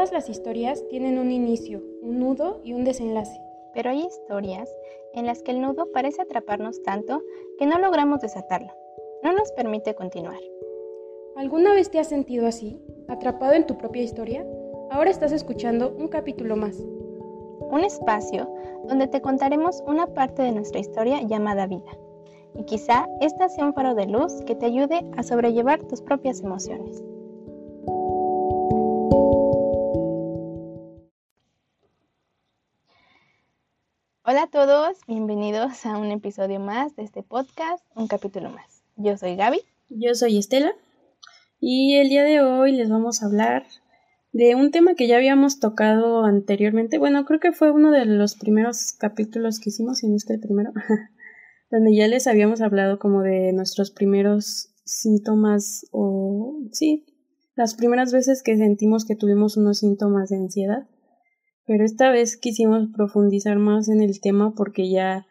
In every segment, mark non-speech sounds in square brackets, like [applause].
Todas las historias tienen un inicio, un nudo y un desenlace. Pero hay historias en las que el nudo parece atraparnos tanto que no logramos desatarlo. No nos permite continuar. ¿Alguna vez te has sentido así, atrapado en tu propia historia? Ahora estás escuchando un capítulo más. Un espacio donde te contaremos una parte de nuestra historia llamada vida. Y quizá esta sea un faro de luz que te ayude a sobrellevar tus propias emociones. Hola a todos, bienvenidos a un episodio más de este podcast, un capítulo más. Yo soy Gaby. Yo soy Estela. Y el día de hoy les vamos a hablar de un tema que ya habíamos tocado anteriormente. Bueno, creo que fue uno de los primeros capítulos que hicimos, si no es el primero, [laughs] donde ya les habíamos hablado como de nuestros primeros síntomas o sí, las primeras veces que sentimos que tuvimos unos síntomas de ansiedad pero esta vez quisimos profundizar más en el tema porque ya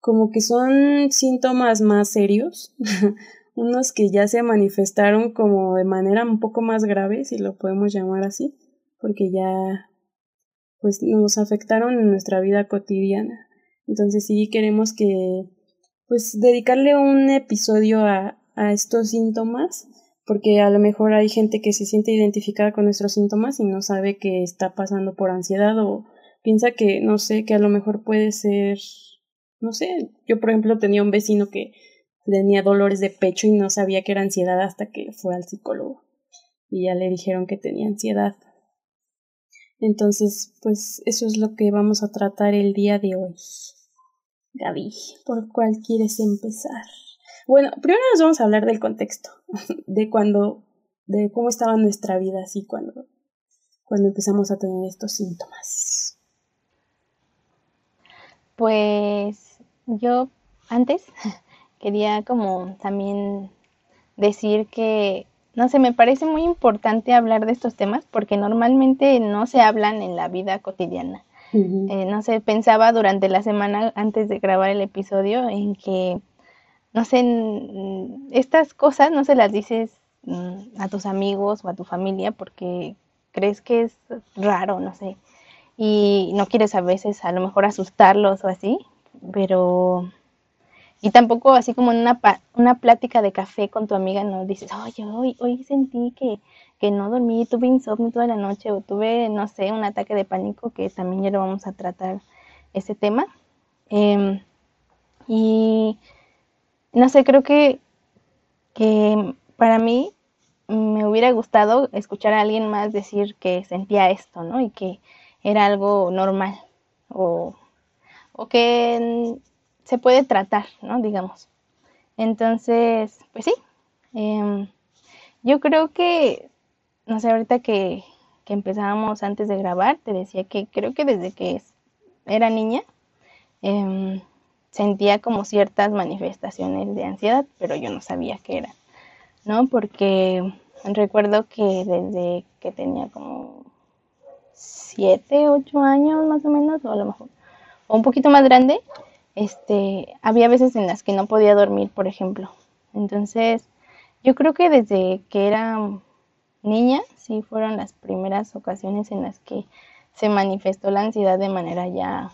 como que son síntomas más serios, [laughs] unos que ya se manifestaron como de manera un poco más grave, si lo podemos llamar así, porque ya pues nos afectaron en nuestra vida cotidiana. Entonces sí queremos que pues dedicarle un episodio a, a estos síntomas porque a lo mejor hay gente que se siente identificada con nuestros síntomas y no sabe que está pasando por ansiedad o piensa que, no sé, que a lo mejor puede ser, no sé, yo por ejemplo tenía un vecino que tenía dolores de pecho y no sabía que era ansiedad hasta que fue al psicólogo y ya le dijeron que tenía ansiedad. Entonces, pues eso es lo que vamos a tratar el día de hoy. Gaby, ¿por cuál quieres empezar? Bueno, primero nos vamos a hablar del contexto, [laughs] de cuando, de cómo estaba nuestra vida así cuando, cuando empezamos a tener estos síntomas. Pues yo antes [laughs] quería como también decir que, no sé, me parece muy importante hablar de estos temas porque normalmente no se hablan en la vida cotidiana. Eh, no sé, pensaba durante la semana antes de grabar el episodio en que no sé, estas cosas no se las dices mm, a tus amigos o a tu familia porque crees que es raro, no sé, y no quieres a veces a lo mejor asustarlos o así, pero... Y tampoco así como en una, una plática de café con tu amiga no dices, oye, hoy, hoy sentí que, que no dormí, tuve insomnio toda la noche o tuve, no sé, un ataque de pánico, que también ya lo vamos a tratar ese tema. Em, y no sé, creo que, que para mí me hubiera gustado escuchar a alguien más decir que sentía esto, ¿no? Y que era algo normal o, o que se puede tratar, ¿no? Digamos. Entonces, pues sí, em, yo creo que, no sé, ahorita que, que empezábamos antes de grabar, te decía que creo que desde que era niña, eh, sentía como ciertas manifestaciones de ansiedad, pero yo no sabía qué era, ¿no? Porque recuerdo que desde que tenía como siete, ocho años más o menos, o a lo mejor, o un poquito más grande, este, había veces en las que no podía dormir, por ejemplo. Entonces, yo creo que desde que era niña, sí fueron las primeras ocasiones en las que se manifestó la ansiedad de manera ya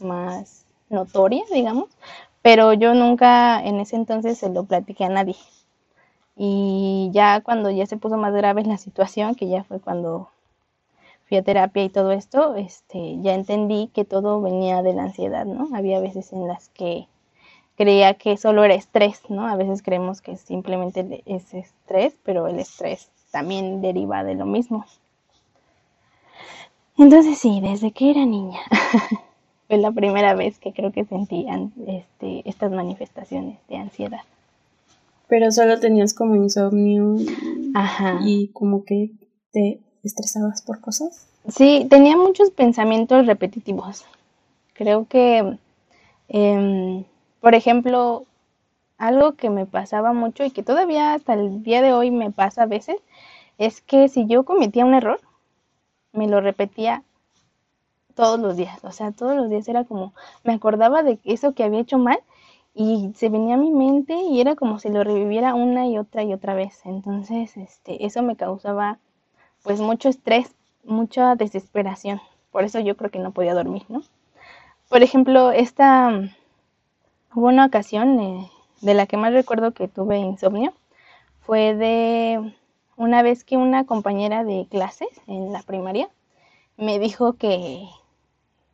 más notoria, digamos, pero yo nunca en ese entonces se lo platiqué a nadie. Y ya cuando ya se puso más grave la situación, que ya fue cuando fui a terapia y todo esto, este, ya entendí que todo venía de la ansiedad, ¿no? Había veces en las que creía que solo era estrés, ¿no? A veces creemos que simplemente es estrés, pero el estrés también deriva de lo mismo. Entonces sí, desde que era niña. [laughs] fue la primera vez que creo que sentí este, estas manifestaciones de ansiedad. Pero solo tenías como insomnio Ajá. y como que te estresabas por cosas. Sí, tenía muchos pensamientos repetitivos. Creo que, em, por ejemplo, algo que me pasaba mucho y que todavía hasta el día de hoy me pasa a veces, es que si yo cometía un error, me lo repetía todos los días, o sea, todos los días era como, me acordaba de eso que había hecho mal y se venía a mi mente y era como si lo reviviera una y otra y otra vez. Entonces, este, eso me causaba pues mucho estrés mucha desesperación. Por eso yo creo que no podía dormir, ¿no? Por ejemplo, esta hubo una ocasión eh, de la que más recuerdo que tuve insomnio fue de una vez que una compañera de clases en la primaria me dijo que,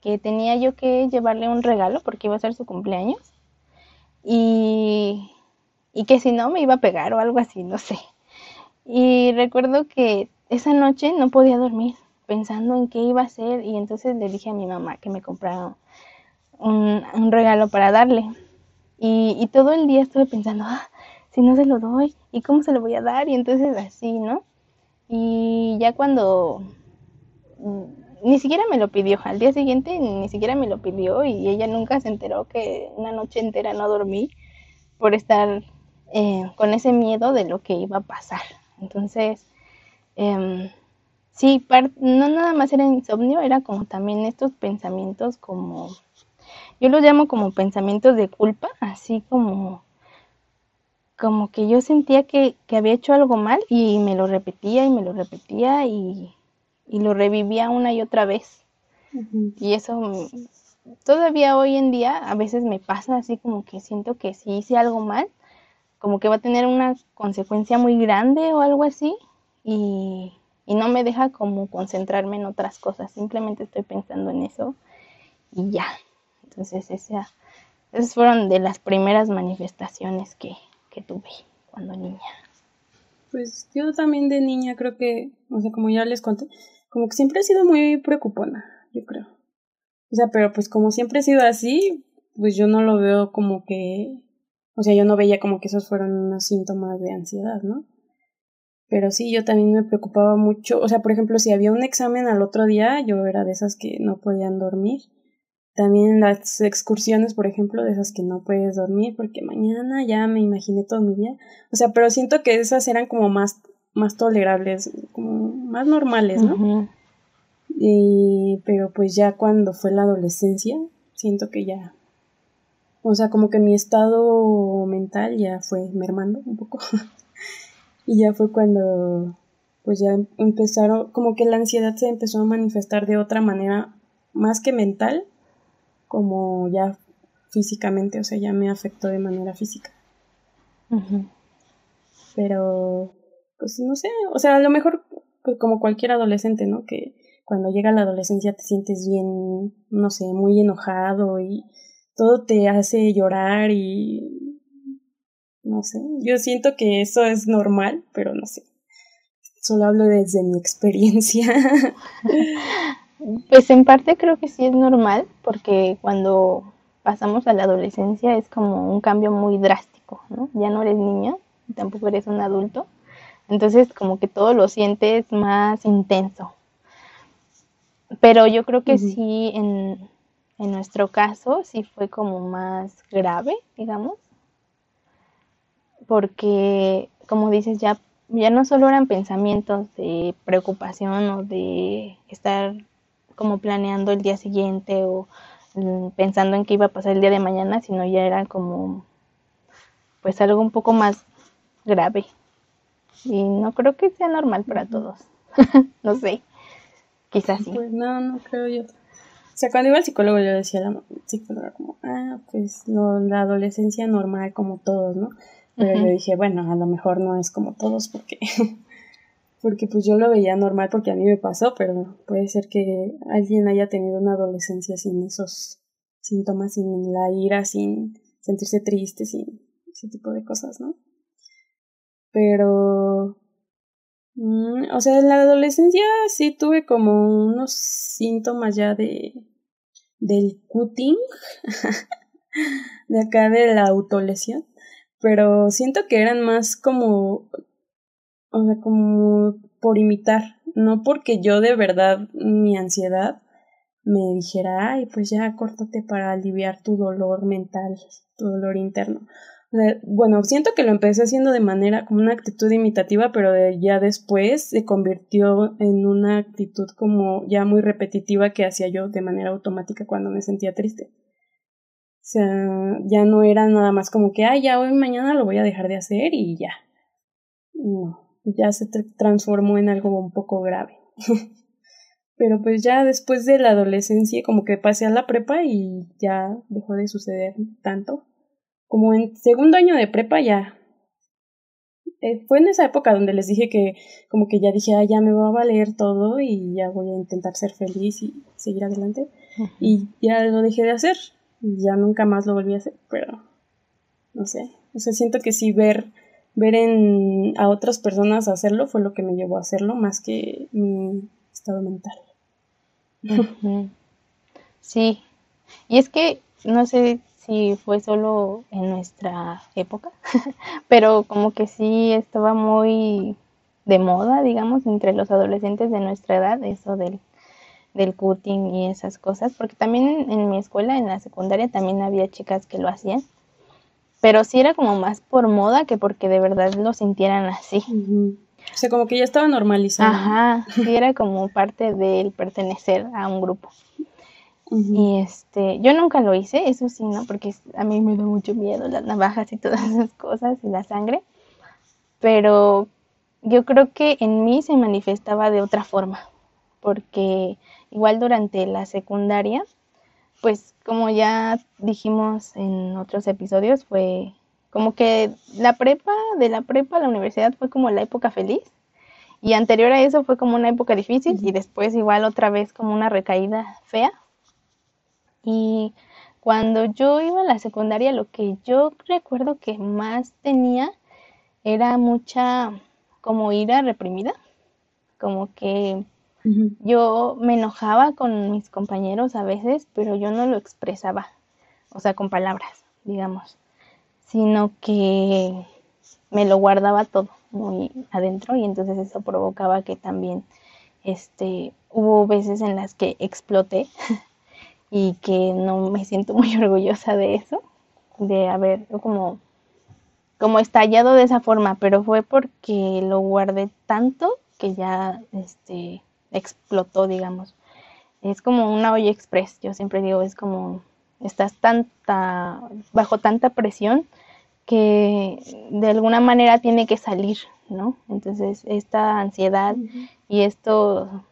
que tenía yo que llevarle un regalo porque iba a ser su cumpleaños y, y que si no me iba a pegar o algo así, no sé. Y recuerdo que esa noche no podía dormir pensando en qué iba a hacer y entonces le dije a mi mamá que me comprara un, un regalo para darle. Y, y, todo el día estuve pensando, ah, si no se lo doy, ¿y cómo se lo voy a dar? Y entonces así, ¿no? Y ya cuando ni siquiera me lo pidió, al día siguiente ni siquiera me lo pidió y ella nunca se enteró que una noche entera no dormí por estar eh, con ese miedo de lo que iba a pasar. Entonces, eh, sí, no nada más era insomnio, era como también estos pensamientos como, yo los llamo como pensamientos de culpa, así como como que yo sentía que, que, había hecho algo mal y me lo repetía y me lo repetía y, y lo revivía una y otra vez. Y eso todavía hoy en día a veces me pasa así como que siento que si hice algo mal, como que va a tener una consecuencia muy grande o algo así y, y no me deja como concentrarme en otras cosas, simplemente estoy pensando en eso y ya. Entonces esa, esas fueron de las primeras manifestaciones que, que tuve cuando niña. Pues yo también de niña creo que, o sea, como ya les conté, como que siempre he sido muy preocupona, yo creo. O sea, pero pues como siempre he sido así, pues yo no lo veo como que, o sea, yo no veía como que esos fueron unos síntomas de ansiedad, ¿no? Pero sí, yo también me preocupaba mucho, o sea, por ejemplo, si había un examen al otro día, yo era de esas que no podían dormir también las excursiones, por ejemplo, de esas que no puedes dormir porque mañana ya me imaginé todo mi día. O sea, pero siento que esas eran como más, más tolerables, como más normales, ¿no? y, pero pues ya cuando fue la adolescencia, siento que ya, o sea, como que mi estado mental ya fue mermando un poco. [laughs] y ya fue cuando, pues ya empezaron, como que la ansiedad se empezó a manifestar de otra manera, más que mental, como ya físicamente, o sea, ya me afectó de manera física. Pero, pues no sé, o sea, a lo mejor pues, como cualquier adolescente, ¿no? Que cuando llega la adolescencia te sientes bien, no sé, muy enojado y todo te hace llorar y no sé, yo siento que eso es normal, pero no sé. Solo hablo desde mi [laughs] experiencia. [laughs] Pues en parte creo que sí es normal, porque cuando pasamos a la adolescencia es como un cambio muy drástico, ¿no? Ya no eres niña, tampoco eres un adulto, entonces como que todo lo sientes más intenso. Pero yo creo que sí, en, en nuestro caso, sí fue como más grave, digamos, porque como dices, ya, ya no solo eran pensamientos de preocupación o de estar como planeando el día siguiente o mm, pensando en qué iba a pasar el día de mañana, sino ya era como pues algo un poco más grave. Y no creo que sea normal para todos. [laughs] no sé. Quizás sí. Pues no, no creo yo. O sea, cuando iba al psicólogo yo decía a la psicóloga como, ah, pues no, la adolescencia normal como todos, ¿no? Pero yo dije, bueno, a lo mejor no es como todos porque porque pues yo lo veía normal porque a mí me pasó, pero puede ser que alguien haya tenido una adolescencia sin esos síntomas, sin la ira, sin sentirse triste, sin ese tipo de cosas, ¿no? Pero, mm, o sea, en la adolescencia sí tuve como unos síntomas ya de del cutting, [laughs] de acá de la autolesión, pero siento que eran más como o sea, como por imitar, no porque yo de verdad mi ansiedad me dijera, ay, pues ya córtate para aliviar tu dolor mental, tu dolor interno. bueno, siento que lo empecé haciendo de manera como una actitud imitativa, pero ya después se convirtió en una actitud como ya muy repetitiva que hacía yo de manera automática cuando me sentía triste. O sea, ya no era nada más como que, ay, ya hoy mañana lo voy a dejar de hacer y ya. No ya se transformó en algo un poco grave. [laughs] Pero pues ya después de la adolescencia como que pasé a la prepa y ya dejó de suceder tanto. Como en segundo año de prepa ya. Eh, fue en esa época donde les dije que como que ya dije, ah, ya me va a valer todo y ya voy a intentar ser feliz y seguir adelante. Y ya lo dejé de hacer. Y ya nunca más lo volví a hacer, pero no sé. O sea, siento que sí ver ver en, a otras personas hacerlo fue lo que me llevó a hacerlo más que mi estado mental. Sí, y es que no sé si fue solo en nuestra época, [laughs] pero como que sí estaba muy de moda, digamos, entre los adolescentes de nuestra edad, eso del, del cutting y esas cosas, porque también en mi escuela, en la secundaria, también había chicas que lo hacían pero sí era como más por moda que porque de verdad lo sintieran así. O sea, como que ya estaba normalizado. Ajá, sí era como parte del pertenecer a un grupo. Y este, yo nunca lo hice, eso sí, ¿no? Porque a mí me da mucho miedo las navajas y todas esas cosas y la sangre. Pero yo creo que en mí se manifestaba de otra forma, porque igual durante la secundaria pues como ya dijimos en otros episodios, fue como que la prepa, de la prepa a la universidad fue como la época feliz. Y anterior a eso fue como una época difícil y después igual otra vez como una recaída fea. Y cuando yo iba a la secundaria, lo que yo recuerdo que más tenía era mucha como ira reprimida, como que yo me enojaba con mis compañeros a veces, pero yo no lo expresaba, o sea, con palabras, digamos, sino que me lo guardaba todo muy adentro y entonces eso provocaba que también este hubo veces en las que exploté [laughs] y que no me siento muy [laughs] orgullosa de eso, de haber como como estallado de esa forma, pero fue porque lo guardé tanto que ya este explotó, digamos. Es como una olla express, yo siempre digo, es como estás tanta, bajo tanta presión que de alguna manera tiene que salir, ¿no? Entonces, esta ansiedad y esto,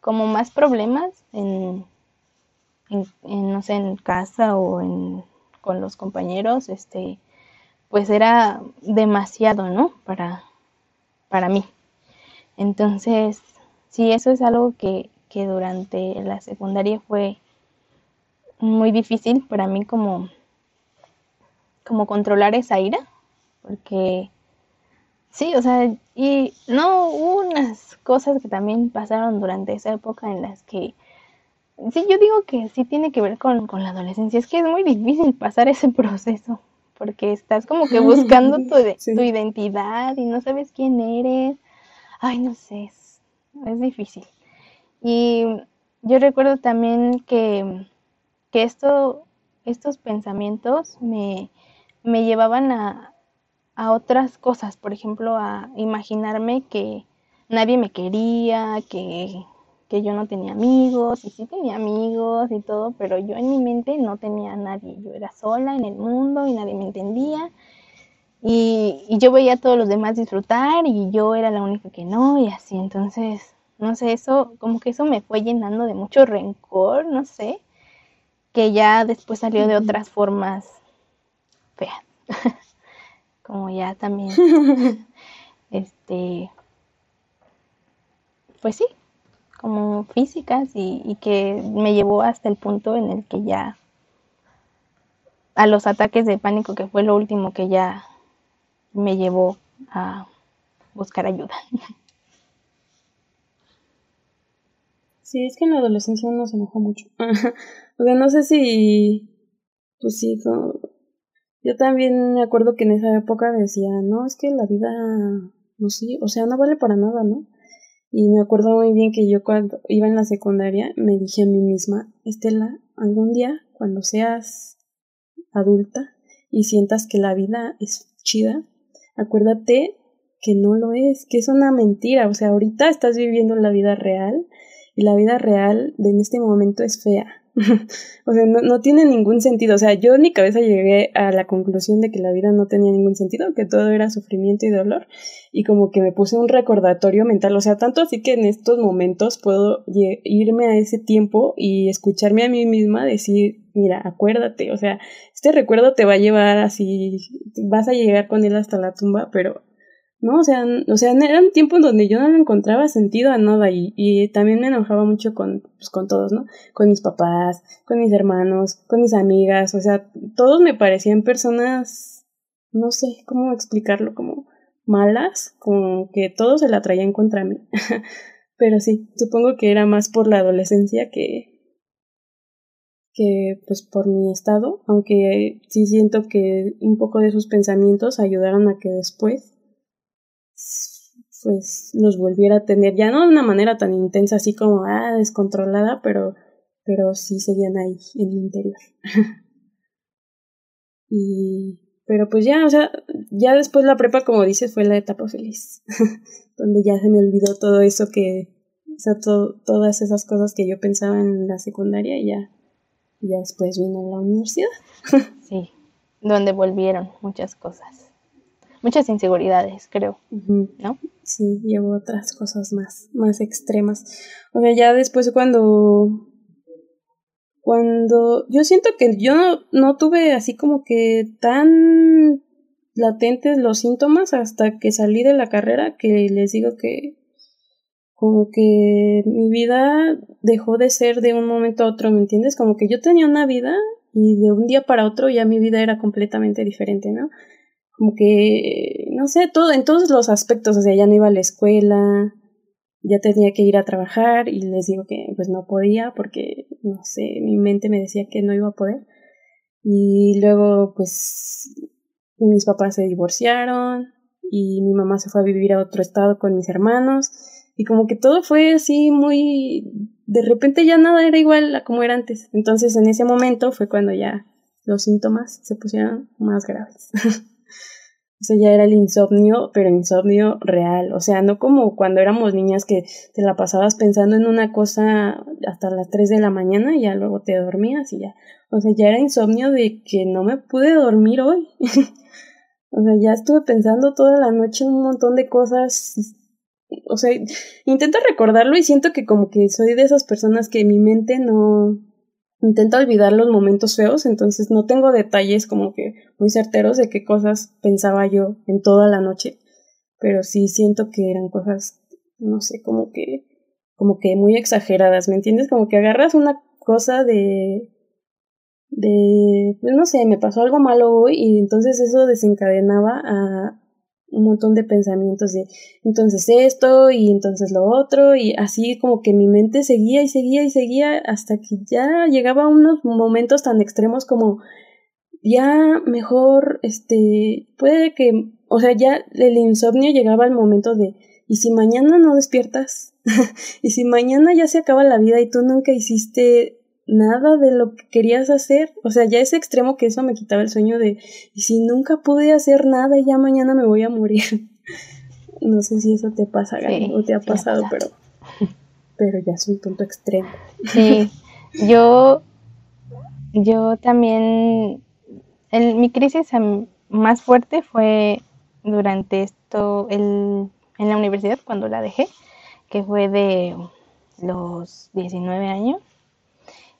como más problemas en, no sé, en casa o en, con los compañeros, este, pues era demasiado, ¿no? Para, para mí. Entonces, sí, eso es algo que, que durante la secundaria fue muy difícil para mí como, como controlar esa ira, porque sí, o sea, y no hubo unas cosas que también pasaron durante esa época en las que sí, yo digo que sí tiene que ver con, con la adolescencia, es que es muy difícil pasar ese [laughs] proceso, porque estás como que buscando [laughs] tu, tu identidad y no sabes quién eres, ay, no sé, es difícil. Y yo recuerdo también que, que esto, estos pensamientos me, me llevaban a, a otras cosas, por ejemplo, a imaginarme que nadie me quería, que, que, yo no tenía amigos, y sí tenía amigos y todo, pero yo en mi mente no tenía nadie, yo era sola en el mundo y nadie me entendía. Y, y, yo veía a todos los demás disfrutar y yo era la única que no y así. Entonces, no sé, eso, como que eso me fue llenando de mucho rencor, no sé, que ya después salió de otras formas feas. [laughs] como ya también, [laughs] este, pues sí, como físicas y, y que me llevó hasta el punto en el que ya a los ataques de pánico, que fue lo último que ya me llevó a buscar ayuda. Sí, es que en la adolescencia uno se enoja mucho. [laughs] o sea, no sé si, pues sí, yo también me acuerdo que en esa época decía, no, es que la vida, no sé, o sea, no vale para nada, ¿no? Y me acuerdo muy bien que yo cuando iba en la secundaria me dije a mí misma, Estela, algún día, cuando seas adulta y sientas que la vida es chida, acuérdate que no lo es, que es una mentira. O sea, ahorita estás viviendo la vida real y la vida real de en este momento es fea. [laughs] o sea, no, no, tiene ningún sentido. O sea, yo en mi cabeza llegué a la conclusión de que la vida no tenía ningún sentido, que todo era sufrimiento y dolor. Y como que me puse un recordatorio mental. O sea, tanto así que en estos momentos puedo irme a ese tiempo y escucharme a mí misma decir, mira, acuérdate. O sea, este recuerdo te va a llevar así, vas a llegar con él hasta la tumba, pero ¿no? O sea, o sea, era un tiempo en donde yo no le encontraba sentido a nada y, también me enojaba mucho con, pues, con todos, ¿no? Con mis papás, con mis hermanos, con mis amigas, o sea, todos me parecían personas, no sé cómo explicarlo, como malas, como que todos se la traían contra mí. [laughs] Pero sí, supongo que era más por la adolescencia que que pues por mi estado, aunque sí siento que un poco de sus pensamientos ayudaron a que después pues los volviera a tener, ya no de una manera tan intensa así como, ah, descontrolada, pero, pero sí seguían ahí en el interior. [laughs] y, pero pues ya, o sea, ya después la prepa, como dices, fue la etapa feliz, [laughs] donde ya se me olvidó todo eso que, o sea, todas esas cosas que yo pensaba en la secundaria y ya, ya después vino la universidad. [laughs] sí, donde volvieron muchas cosas muchas inseguridades, creo, ¿no? Sí, llevo otras cosas más, más extremas. O sea, ya después cuando cuando yo siento que yo no, no tuve así como que tan latentes los síntomas hasta que salí de la carrera que les digo que como que mi vida dejó de ser de un momento a otro, ¿me entiendes? Como que yo tenía una vida y de un día para otro ya mi vida era completamente diferente, ¿no? Como que, no sé, todo, en todos los aspectos, o sea, ya no iba a la escuela, ya tenía que ir a trabajar y les digo que pues no podía porque, no sé, mi mente me decía que no iba a poder. Y luego pues mis papás se divorciaron y mi mamá se fue a vivir a otro estado con mis hermanos y como que todo fue así muy de repente ya nada era igual a como era antes. Entonces en ese momento fue cuando ya los síntomas se pusieron más graves. [laughs] Eso ya era el insomnio, pero insomnio real. O sea, no como cuando éramos niñas que te la pasabas pensando en una cosa hasta las 3 de la mañana y ya luego te dormías y ya. O sea, ya era insomnio de que no me pude dormir hoy. [laughs] o sea, ya estuve pensando toda la noche un montón de cosas. O sea, intento recordarlo y siento que como que soy de esas personas que mi mente no, intento olvidar los momentos feos, entonces no tengo detalles como que muy certeros de qué cosas pensaba yo en toda la noche, pero sí siento que eran cosas, no sé, como que, como que muy exageradas, ¿me entiendes? Como que agarras una cosa de, de, no sé, me pasó algo malo hoy y entonces eso desencadenaba a, un montón de pensamientos de entonces esto y entonces lo otro y así como que mi mente seguía y seguía y seguía hasta que ya llegaba a unos momentos tan extremos como ya mejor este puede que o sea ya el insomnio llegaba al momento de y si mañana no despiertas [laughs] y si mañana ya se acaba la vida y tú nunca hiciste nada de lo que querías hacer. O sea, ya ese extremo que eso me quitaba el sueño de, y si nunca pude hacer nada y ya mañana me voy a morir. [laughs] no sé si eso te pasa, o te ha pasado, pero, pero ya es un punto extremo. Sí, yo, yo también, el, mi crisis más fuerte fue durante esto, el, en la universidad, cuando la dejé, que fue de los 19 años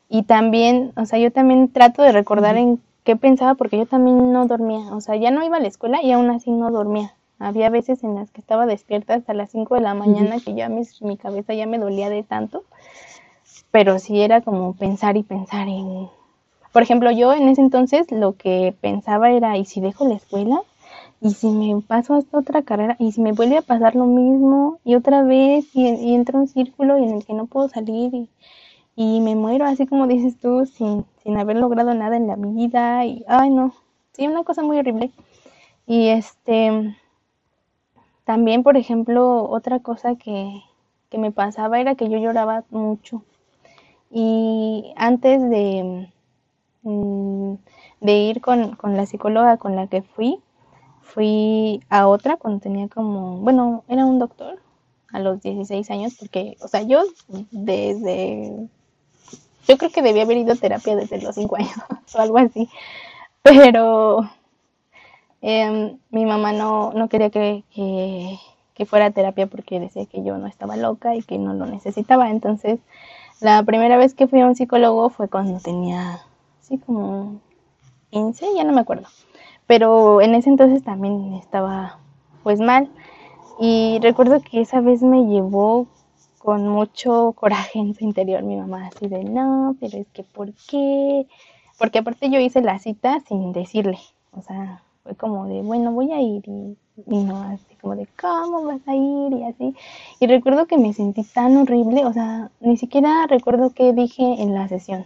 y también, o sea, yo también trato de recordar en qué pensaba porque yo también no dormía, o sea, ya no iba a la escuela y aún así no dormía. Había veces en las que estaba despierta hasta las 5 de la mañana que ya mi cabeza ya me dolía de tanto, pero sí era como pensar y pensar en... Por ejemplo, yo en ese entonces lo que pensaba era, ¿y si dejo la escuela? ¿Y si me paso a esta otra carrera? ¿Y si me vuelve a pasar lo mismo? Y otra vez, y, y entro en un círculo en el que no puedo salir y y me muero así como dices tú sin, sin haber logrado nada en la vida y ay no, sí, una cosa muy horrible. Y este también, por ejemplo, otra cosa que, que me pasaba era que yo lloraba mucho. Y antes de, mm, de ir con, con la psicóloga con la que fui, fui a otra cuando tenía como, bueno, era un doctor a los 16 años, porque, o sea, yo desde Yo creo que debía haber ido a terapia desde los cinco años [laughs] o algo así. Pero em, mi mamá no, no quería que, que, fuera a terapia porque decía que yo no estaba loca y que no lo necesitaba. Entonces, la primera vez que fui a un psicólogo fue cuando tenía, así como 15, ya no me acuerdo. Pero en ese entonces también estaba pues mal. Y recuerdo que esa vez me llevó con mucho coraje en su interior mi mamá, así de, no, pero es que ¿por qué? Porque aparte yo hice la cita sin decirle, o sea, fue como de, bueno, voy a ir y, y no, así como de, ¿cómo vas a ir? Y así. Y recuerdo que me sentí tan horrible, o sea, ni siquiera recuerdo qué dije en la sesión,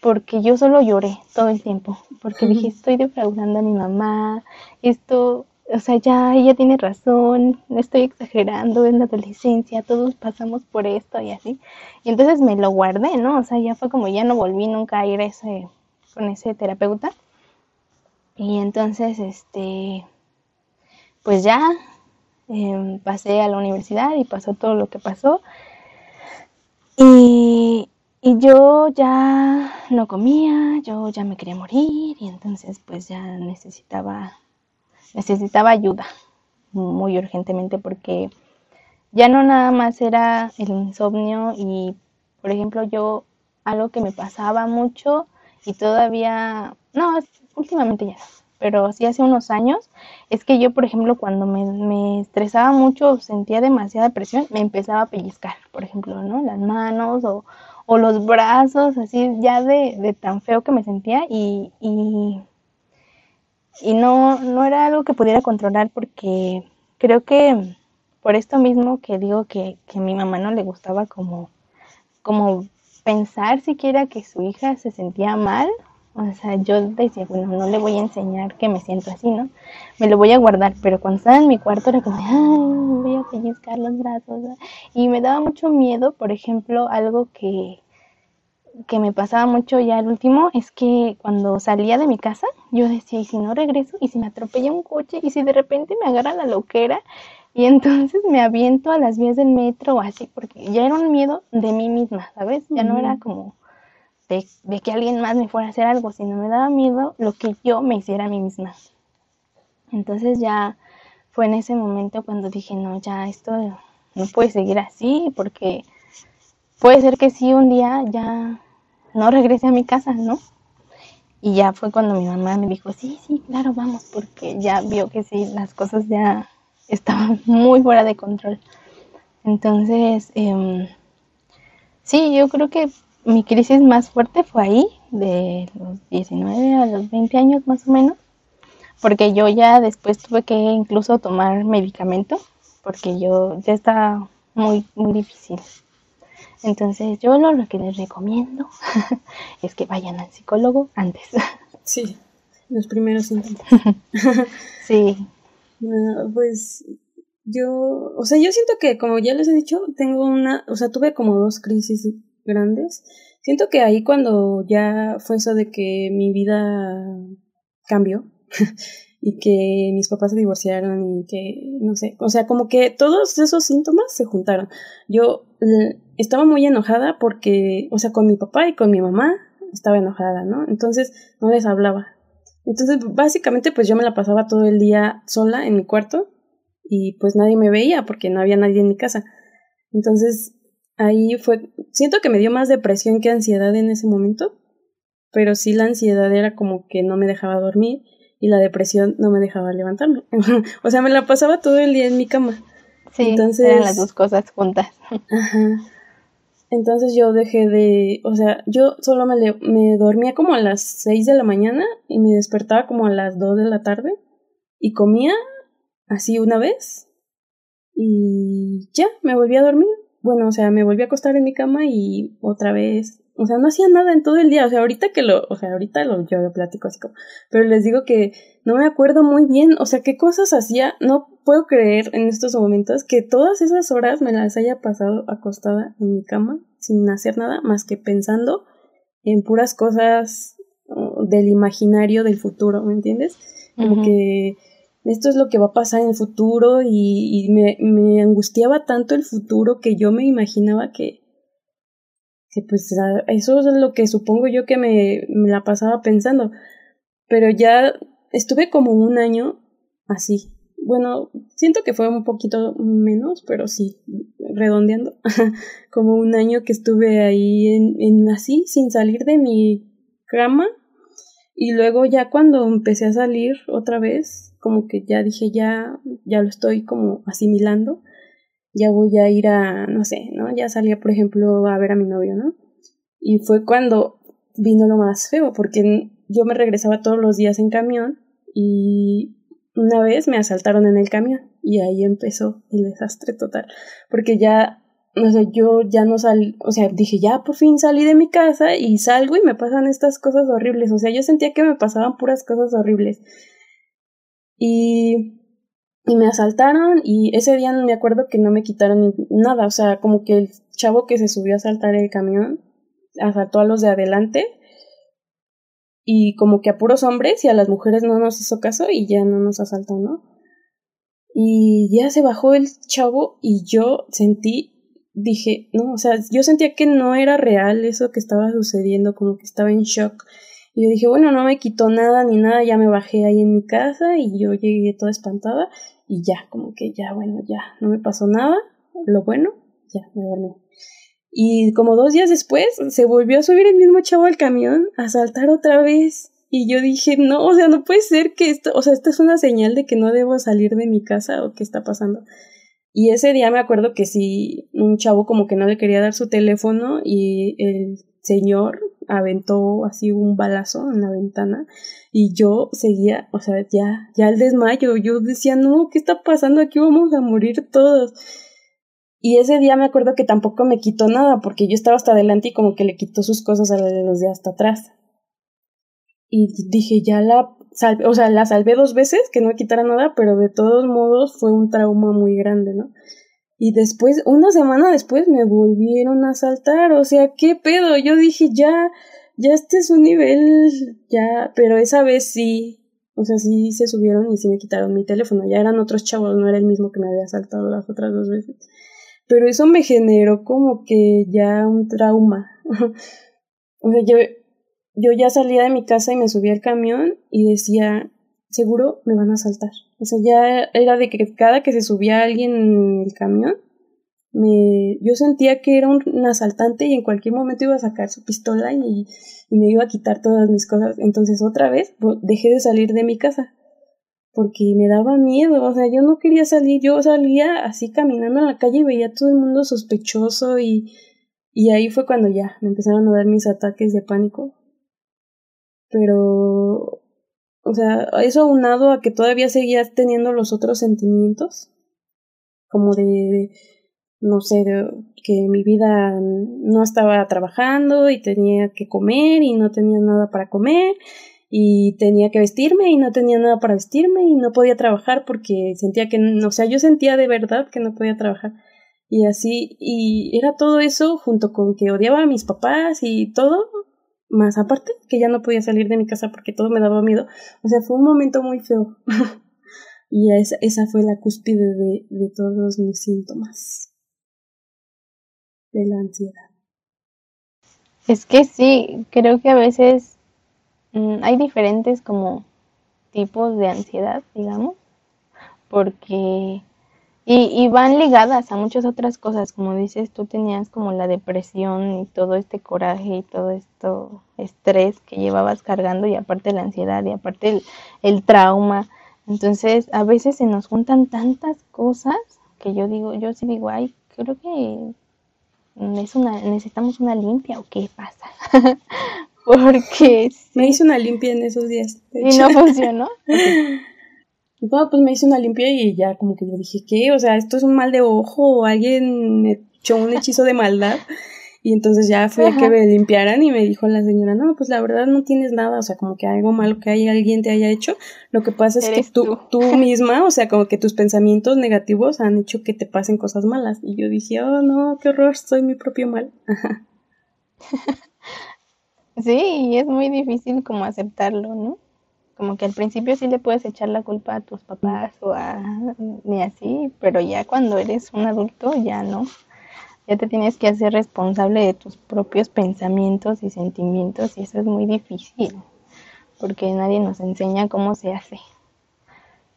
porque yo solo lloré todo el tiempo, porque dije, estoy defraudando a mi mamá, esto o sea, ya ella tiene razón, no estoy exagerando, en la adolescencia, todos pasamos por esto y así. Y entonces me lo guardé, ¿no? O sea, ya fue como ya no volví nunca a ir ese, con ese terapeuta. Y entonces, este, pues ya em, pasé a la universidad y pasó todo lo que pasó. Y, y yo ya no comía, yo ya me quería morir y entonces pues ya necesitaba necesitaba ayuda muy urgentemente porque ya no nada más era el insomnio y, por ejemplo, yo algo que me pasaba mucho y todavía, no, últimamente ya, pero sí hace unos años, es que yo, por ejemplo, cuando me, estresaba mucho, sentía demasiada presión, me empezaba a pellizcar, por ejemplo, ¿no? Las manos o, o los brazos, así ya de, de, tan feo que me sentía y, y y no, no era algo que pudiera controlar porque creo que por esto mismo que digo que, que a mi mamá no le gustaba como, como pensar siquiera que su hija se sentía mal, o sea, yo decía, bueno, no le voy a enseñar que me siento así, ¿no? Me lo voy a guardar, pero cuando estaba en mi cuarto era como, ay, voy a pellizcar los brazos. Y me daba mucho miedo, por ejemplo, algo que, que me pasaba mucho ya el último es que cuando salía de mi casa, yo decía, ¿y si no regreso? ¿Y si me atropella un coche? ¿Y si de repente me agarra la loquera? Y entonces me aviento a las vías del metro o así, porque ya era un miedo de mí misma, ¿sabes? Ya no era como de, de, que alguien más me fuera a hacer algo, sino me daba miedo lo que yo me hiciera a mí misma. Entonces ya fue en ese momento cuando dije, no, ya esto no puede seguir así, porque puede ser que sí un día ya no regrese a mi casa, ¿no? Y ya fue cuando mi mamá me dijo, sí, sí, claro, vamos, porque ya vio que sí, las cosas ya estaban [laughs] muy fuera de control. Entonces, eh, sí, yo creo que mi crisis más fuerte fue ahí, de los 19 a los 20 años más o menos, porque yo ya después tuve que incluso tomar medicamento, porque yo ya estaba muy, muy difícil. Entonces yo lo, que les recomiendo [laughs] es que vayan al psicólogo antes. [laughs] Sí, los primeros síntomas. [laughs] sí. pues yo, o sea, yo siento que como ya les he dicho, tengo una, o sea, tuve como dos crisis grandes. Siento que ahí cuando ya fue eso de que mi vida cambió y que mis papás se divorciaron y que, no sé, o sea, como que todos esos síntomas se juntaron. Yo estaba muy enojada porque, o sea, con mi papá y con mi mamá estaba enojada, ¿no? Entonces no les hablaba. Entonces, básicamente, pues yo me la pasaba todo el día sola en mi cuarto y pues nadie me veía porque no había nadie en mi casa. Entonces, ahí fue, siento que me dio más depresión que ansiedad en ese momento, pero sí la ansiedad era como que no me dejaba dormir y la depresión no me dejaba levantarme. [laughs] o sea, me la pasaba todo el día en mi cama. Sí, Entonces, eran las dos cosas juntas. [laughs] Ajá. Entonces yo dejé de, o sea, yo solo me, me dormía como a las 6 de la mañana y me despertaba como a las 2 de la tarde y comía así una vez y ya, me volví a dormir. Bueno, o sea, me volví a acostar en mi cama y otra vez o sea, no hacía nada en todo el día. O sea, ahorita que lo, o sea, ahorita lo, yo lo platico así como, pero les digo que no me acuerdo muy bien. O sea, qué cosas hacía. No puedo creer en estos momentos que todas esas horas me las haya pasado acostada en mi cama sin hacer nada más que pensando en puras cosas del imaginario del futuro, ¿me entiendes? Como que esto es lo que va a pasar en el futuro y, y me, me angustiaba tanto el futuro que yo me imaginaba que Que pues eso es lo que supongo yo que me, la pasaba pensando. Pero ya estuve como un año así. Bueno, siento que fue un poquito menos, pero sí, redondeando, [laughs] como un año que estuve ahí en, en así, sin salir de mi cama. Y luego ya cuando empecé a salir otra vez, como que ya dije, ya, ya lo estoy como asimilando, ya voy a ir a, no sé, ¿no? Ya salía, por ejemplo, a ver a mi novio, ¿no? Y fue cuando vino lo más feo, porque yo me regresaba todos los días en camión y una vez me asaltaron en el camión y ahí empezó el desastre total, porque ya, no sé, yo ya no salí, o sea, dije, ya por fin salí de mi casa y salgo y me pasan estas cosas horribles, o sea, yo sentía que me pasaban puras cosas horribles. Y, y me asaltaron y ese día me acuerdo que no me quitaron nada, o sea, como que el chavo que se subió a asaltar el camión asaltó a los de adelante y como que a puros hombres y a las mujeres no nos hizo caso y ya no nos asaltó, ¿no? Y ya se bajó el chavo y yo sentí, dije, no, o sea, yo sentía que no era real eso que estaba sucediendo, como que estaba en shock. Y yo dije, bueno, no me quitó nada ni nada, ya me bajé ahí en mi casa y yo llegué toda espantada y ya, como que ya, bueno, ya, no me pasó nada, lo bueno, ya, me dormí. Y como dos días después se volvió a subir el mismo chavo al camión a saltar otra vez. Y yo dije, no, o sea, no puede ser que esto, o sea, esta es una señal de que no debo salir de mi casa o qué está pasando. Y ese día me acuerdo que sí, un chavo como que no le quería dar su teléfono y el señor aventó así un balazo en la ventana y yo seguía, o sea, ya, ya el desmayo, yo decía, no, ¿qué está pasando? Aquí vamos a morir todos. Y ese día me acuerdo que tampoco me quitó nada, porque yo estaba hasta adelante y como que le quitó sus cosas a los de hasta atrás. Y dije, ya la salvé, o sea, la salvé dos veces, que no me quitara nada, pero de todos modos fue un trauma muy grande, ¿no? Y después, una semana después, me volvieron a asaltar. O sea, ¿qué pedo? Yo dije, ya, ya este es un nivel, ya, pero esa vez sí. O sea, sí se subieron y sí me quitaron mi teléfono. Ya eran otros chavos, no era el mismo que me había asaltado las otras dos veces. Pero eso me generó como que ya un trauma. [laughs] o sea, yo, yo ya salía de mi casa y me subía al camión y decía, seguro me van a asaltar. O sea, ya era de que cada que se subía alguien en el camión, me, yo sentía que era un, asaltante y en cualquier momento iba a sacar su pistola y, y, me iba a quitar todas mis cosas. Entonces otra vez dejé de salir de mi casa porque me daba miedo, o sea, yo no quería salir, yo salía así caminando en la calle y veía a todo el mundo sospechoso y, y ahí fue cuando ya me empezaron a dar mis ataques de pánico. Pero o sea, eso aunado a que todavía seguías teniendo los otros sentimientos, como de, no sé, de que mi vida no estaba trabajando y tenía que comer y no tenía nada para comer y tenía que vestirme y no tenía nada para vestirme y no podía trabajar porque sentía que, o sea, yo sentía de verdad que no podía trabajar. Y así, y era todo eso junto con que odiaba a mis papás y todo, más aparte que ya no podía salir de mi casa porque todo me daba miedo. O sea, fue un momento muy feo. [laughs] y esa, esa fue la cúspide de, todos mis síntomas de la ansiedad. Es que sí, creo que a veces mm, hay diferentes como tipos de ansiedad, digamos, porque y, van ligadas a muchas otras cosas, como dices, tú tenías como la depresión y todo este coraje y todo esto estrés que llevabas cargando y aparte la ansiedad y aparte el, trauma. Entonces, a veces se nos juntan tantas cosas que yo digo, yo sí digo, ay, creo que es una, necesitamos una limpia o qué pasa. [laughs] Porque me hice una limpia en esos días. Y no funcionó. [laughs] Bueno, pues me hice una limpia y ya como que yo dije, ¿qué? O sea, esto es un mal de ojo o alguien me echó un hechizo de maldad. Y entonces ya fui a que me limpiaran y me dijo la señora, no, pues la verdad no tienes nada, o sea, como que algo malo que hay, alguien te haya hecho. Lo que pasa es que tú, tú [laughs] misma, o sea, como que tus pensamientos negativos han hecho que te pasen cosas malas. Y yo dije, oh no, qué horror, soy mi propio mal. [laughs] sí, y es muy difícil como aceptarlo, ¿no? Como que al principio sí le puedes echar la culpa a tus papás o a ni así, pero ya cuando eres un adulto ya no. ya te tienes que hacer responsable de tus propios pensamientos y sentimientos y eso es muy difícil porque nadie nos enseña cómo se hace,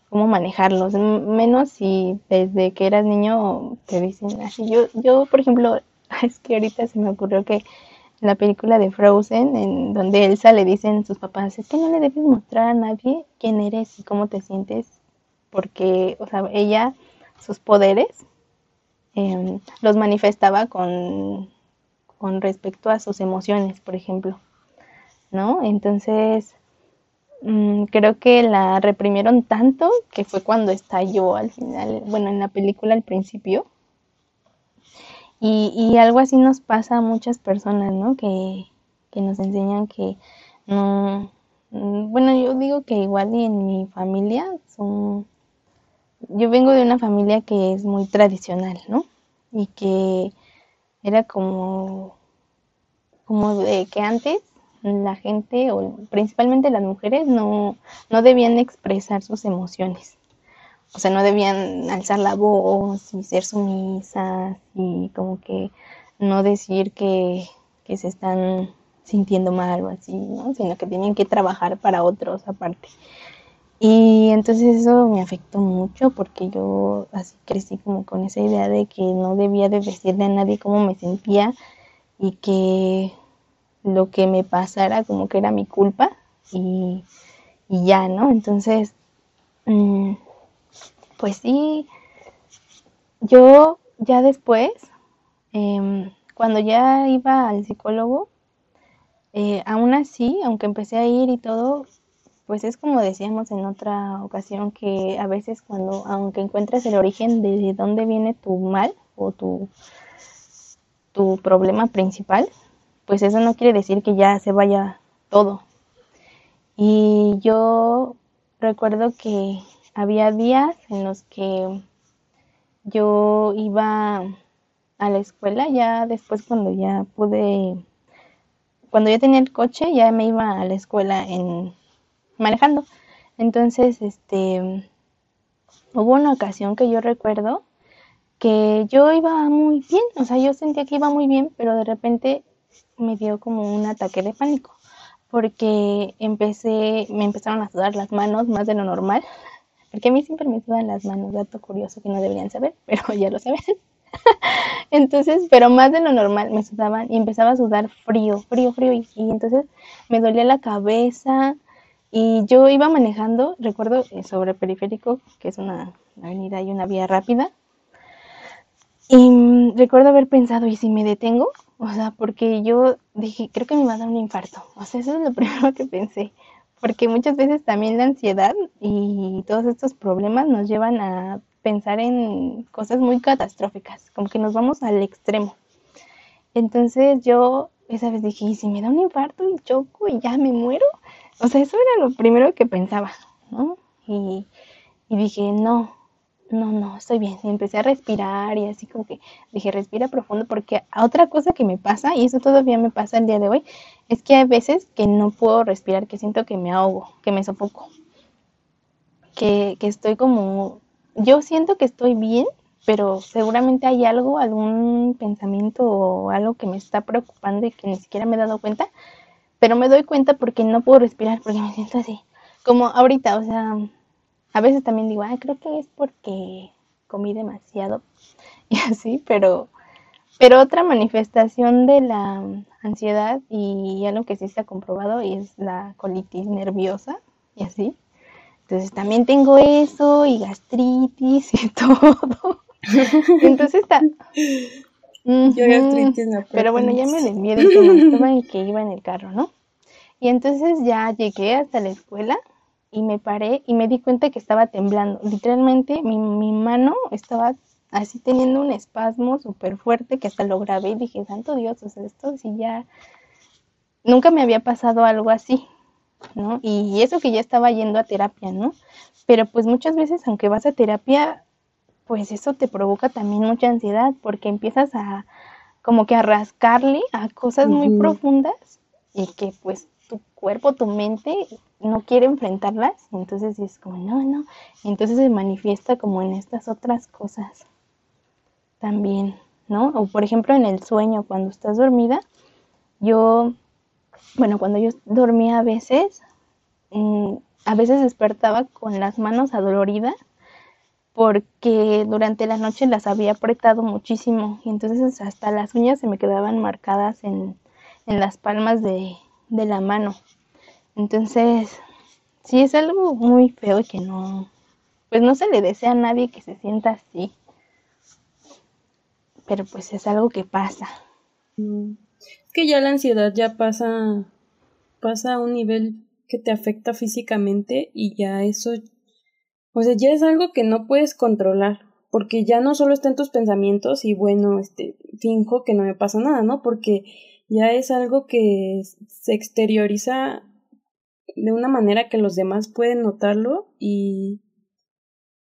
cómo manejarlos, menos si desde que eras niño te dicen así. Yo, yo por ejemplo, [laughs] es que ahorita se me ocurrió que la película de Frozen, en donde Elsa le dicen sus papás, es que no le debes mostrar a nadie quién eres y cómo te sientes, porque, o sea, ella, sus poderes Em, los manifestaba con, con respecto a sus emociones, por ejemplo, ¿no? Entonces, mm, creo que la reprimieron tanto que fue cuando estalló al final, bueno, en la película al principio. Y, y algo así nos pasa a muchas personas, ¿no? Que, que nos enseñan que no, mm, bueno, yo digo que igual en mi familia son yo vengo de una familia que es muy tradicional, ¿no? Y que era como, como de que antes la gente, o principalmente las mujeres, no, no debían expresar sus emociones. O sea, no debían alzar la voz y ser sumisas y como que no decir que, que se están sintiendo mal o así, ¿no? Sino que tienen que trabajar para otros aparte. Y entonces eso me afectó mucho porque yo así crecí como con esa idea de que no debía de decirle a nadie cómo me sentía y que lo que me pasara como que era mi culpa y, ya, ¿no? Entonces, mm, pues sí, yo ya después, em, cuando ya iba al psicólogo, eh, aún así, aunque empecé a ir y todo, pues es como decíamos en otra ocasión que a veces cuando, aunque encuentres el origen de dónde viene tu mal o tu, tu problema principal, pues eso no quiere decir que ya se vaya todo. Y yo recuerdo que había días en los que yo iba a la escuela, ya después cuando ya pude, cuando ya tenía el coche, ya me iba a la escuela en manejando. Entonces, este, hubo una ocasión que yo recuerdo que yo iba muy bien, o sea, yo sentía que iba muy bien, pero de repente me dio como un ataque de pánico, porque empecé, me empezaron a sudar las manos más de lo normal, porque a mí siempre me sudan las manos, dato curioso que no deberían saber, [laughs] pero ya lo saben. [laughs] entonces, pero más de lo normal me sudaban y empezaba a sudar frío, frío, frío, y, entonces me dolía la cabeza, y yo iba manejando, recuerdo, eh, sobre Periférico, que es una avenida y una vía rápida. Y mm, recuerdo haber pensado, ¿y si me detengo? O sea, porque yo dije, creo que me va a dar un infarto. O sea, eso es lo [laughs] primero que pensé. Porque muchas veces también la ansiedad y todos estos problemas nos llevan a pensar en cosas muy catastróficas, como que nos vamos al extremo. Entonces yo esa vez dije, ¿y si me da un infarto y choco y ya me muero? O sea, eso era lo primero que pensaba, ¿no? Y, dije, no, no, no, estoy bien. Empecé a respirar y así como que dije, respira profundo, porque otra cosa que me pasa, y eso todavía me pasa el día de hoy, es que hay veces que no puedo respirar, que siento que me ahogo, que me sofoco, que, que estoy como, yo siento que estoy bien, pero seguramente hay algo, algún pensamiento o algo que me está preocupando y que ni siquiera me he dado cuenta, pero me doy cuenta porque no puedo respirar, porque me siento así, como ahorita, o sea, a veces también digo, ah, creo que es porque comí demasiado [laughs] y así, pero, pero otra manifestación de la ansiedad y algo que sí se ha comprobado es la colitis nerviosa y así. Entonces también tengo eso y gastritis y [laughs] todo. Entonces está... Pero bueno, ya me desvié de estaba en que iba en el carro, ¿no? Y entonces ya llegué hasta la escuela y me paré y me di cuenta que estaba temblando. Literalmente mi, mi mano estaba así teniendo un espasmo súper fuerte que hasta lo grabé y dije, santo Dios, o sea, esto sí ya... Nunca me había pasado algo así, ¿no? Y eso que ya estaba yendo a terapia, ¿no? Pero pues muchas veces, aunque vas a terapia, pues eso te provoca también mucha ansiedad porque empiezas a como que a rascarle a cosas muy profundas y que pues tu cuerpo, tu mente no quiere enfrentarlas, entonces es como, no, no, entonces se manifiesta como en estas otras cosas también, ¿no? O por ejemplo en el sueño, cuando estás dormida, yo, bueno, cuando yo dormía a veces, mm, a veces despertaba con las manos adoloridas porque durante la noche las había apretado muchísimo y entonces hasta las uñas se me quedaban marcadas en, en las palmas de, de la mano. Entonces, sí es algo muy feo que no, pues no se le desea a nadie que se sienta así. Pero pues es algo que pasa. Mm. Es que ya la ansiedad ya pasa, pasa a un nivel que te afecta físicamente y ya eso, o sea, ya es algo que no puedes controlar, porque ya no solo está en tus pensamientos y bueno, este, finjo que no me pasa nada, ¿no? Porque ya es algo que se exterioriza de una manera que los demás pueden notarlo y,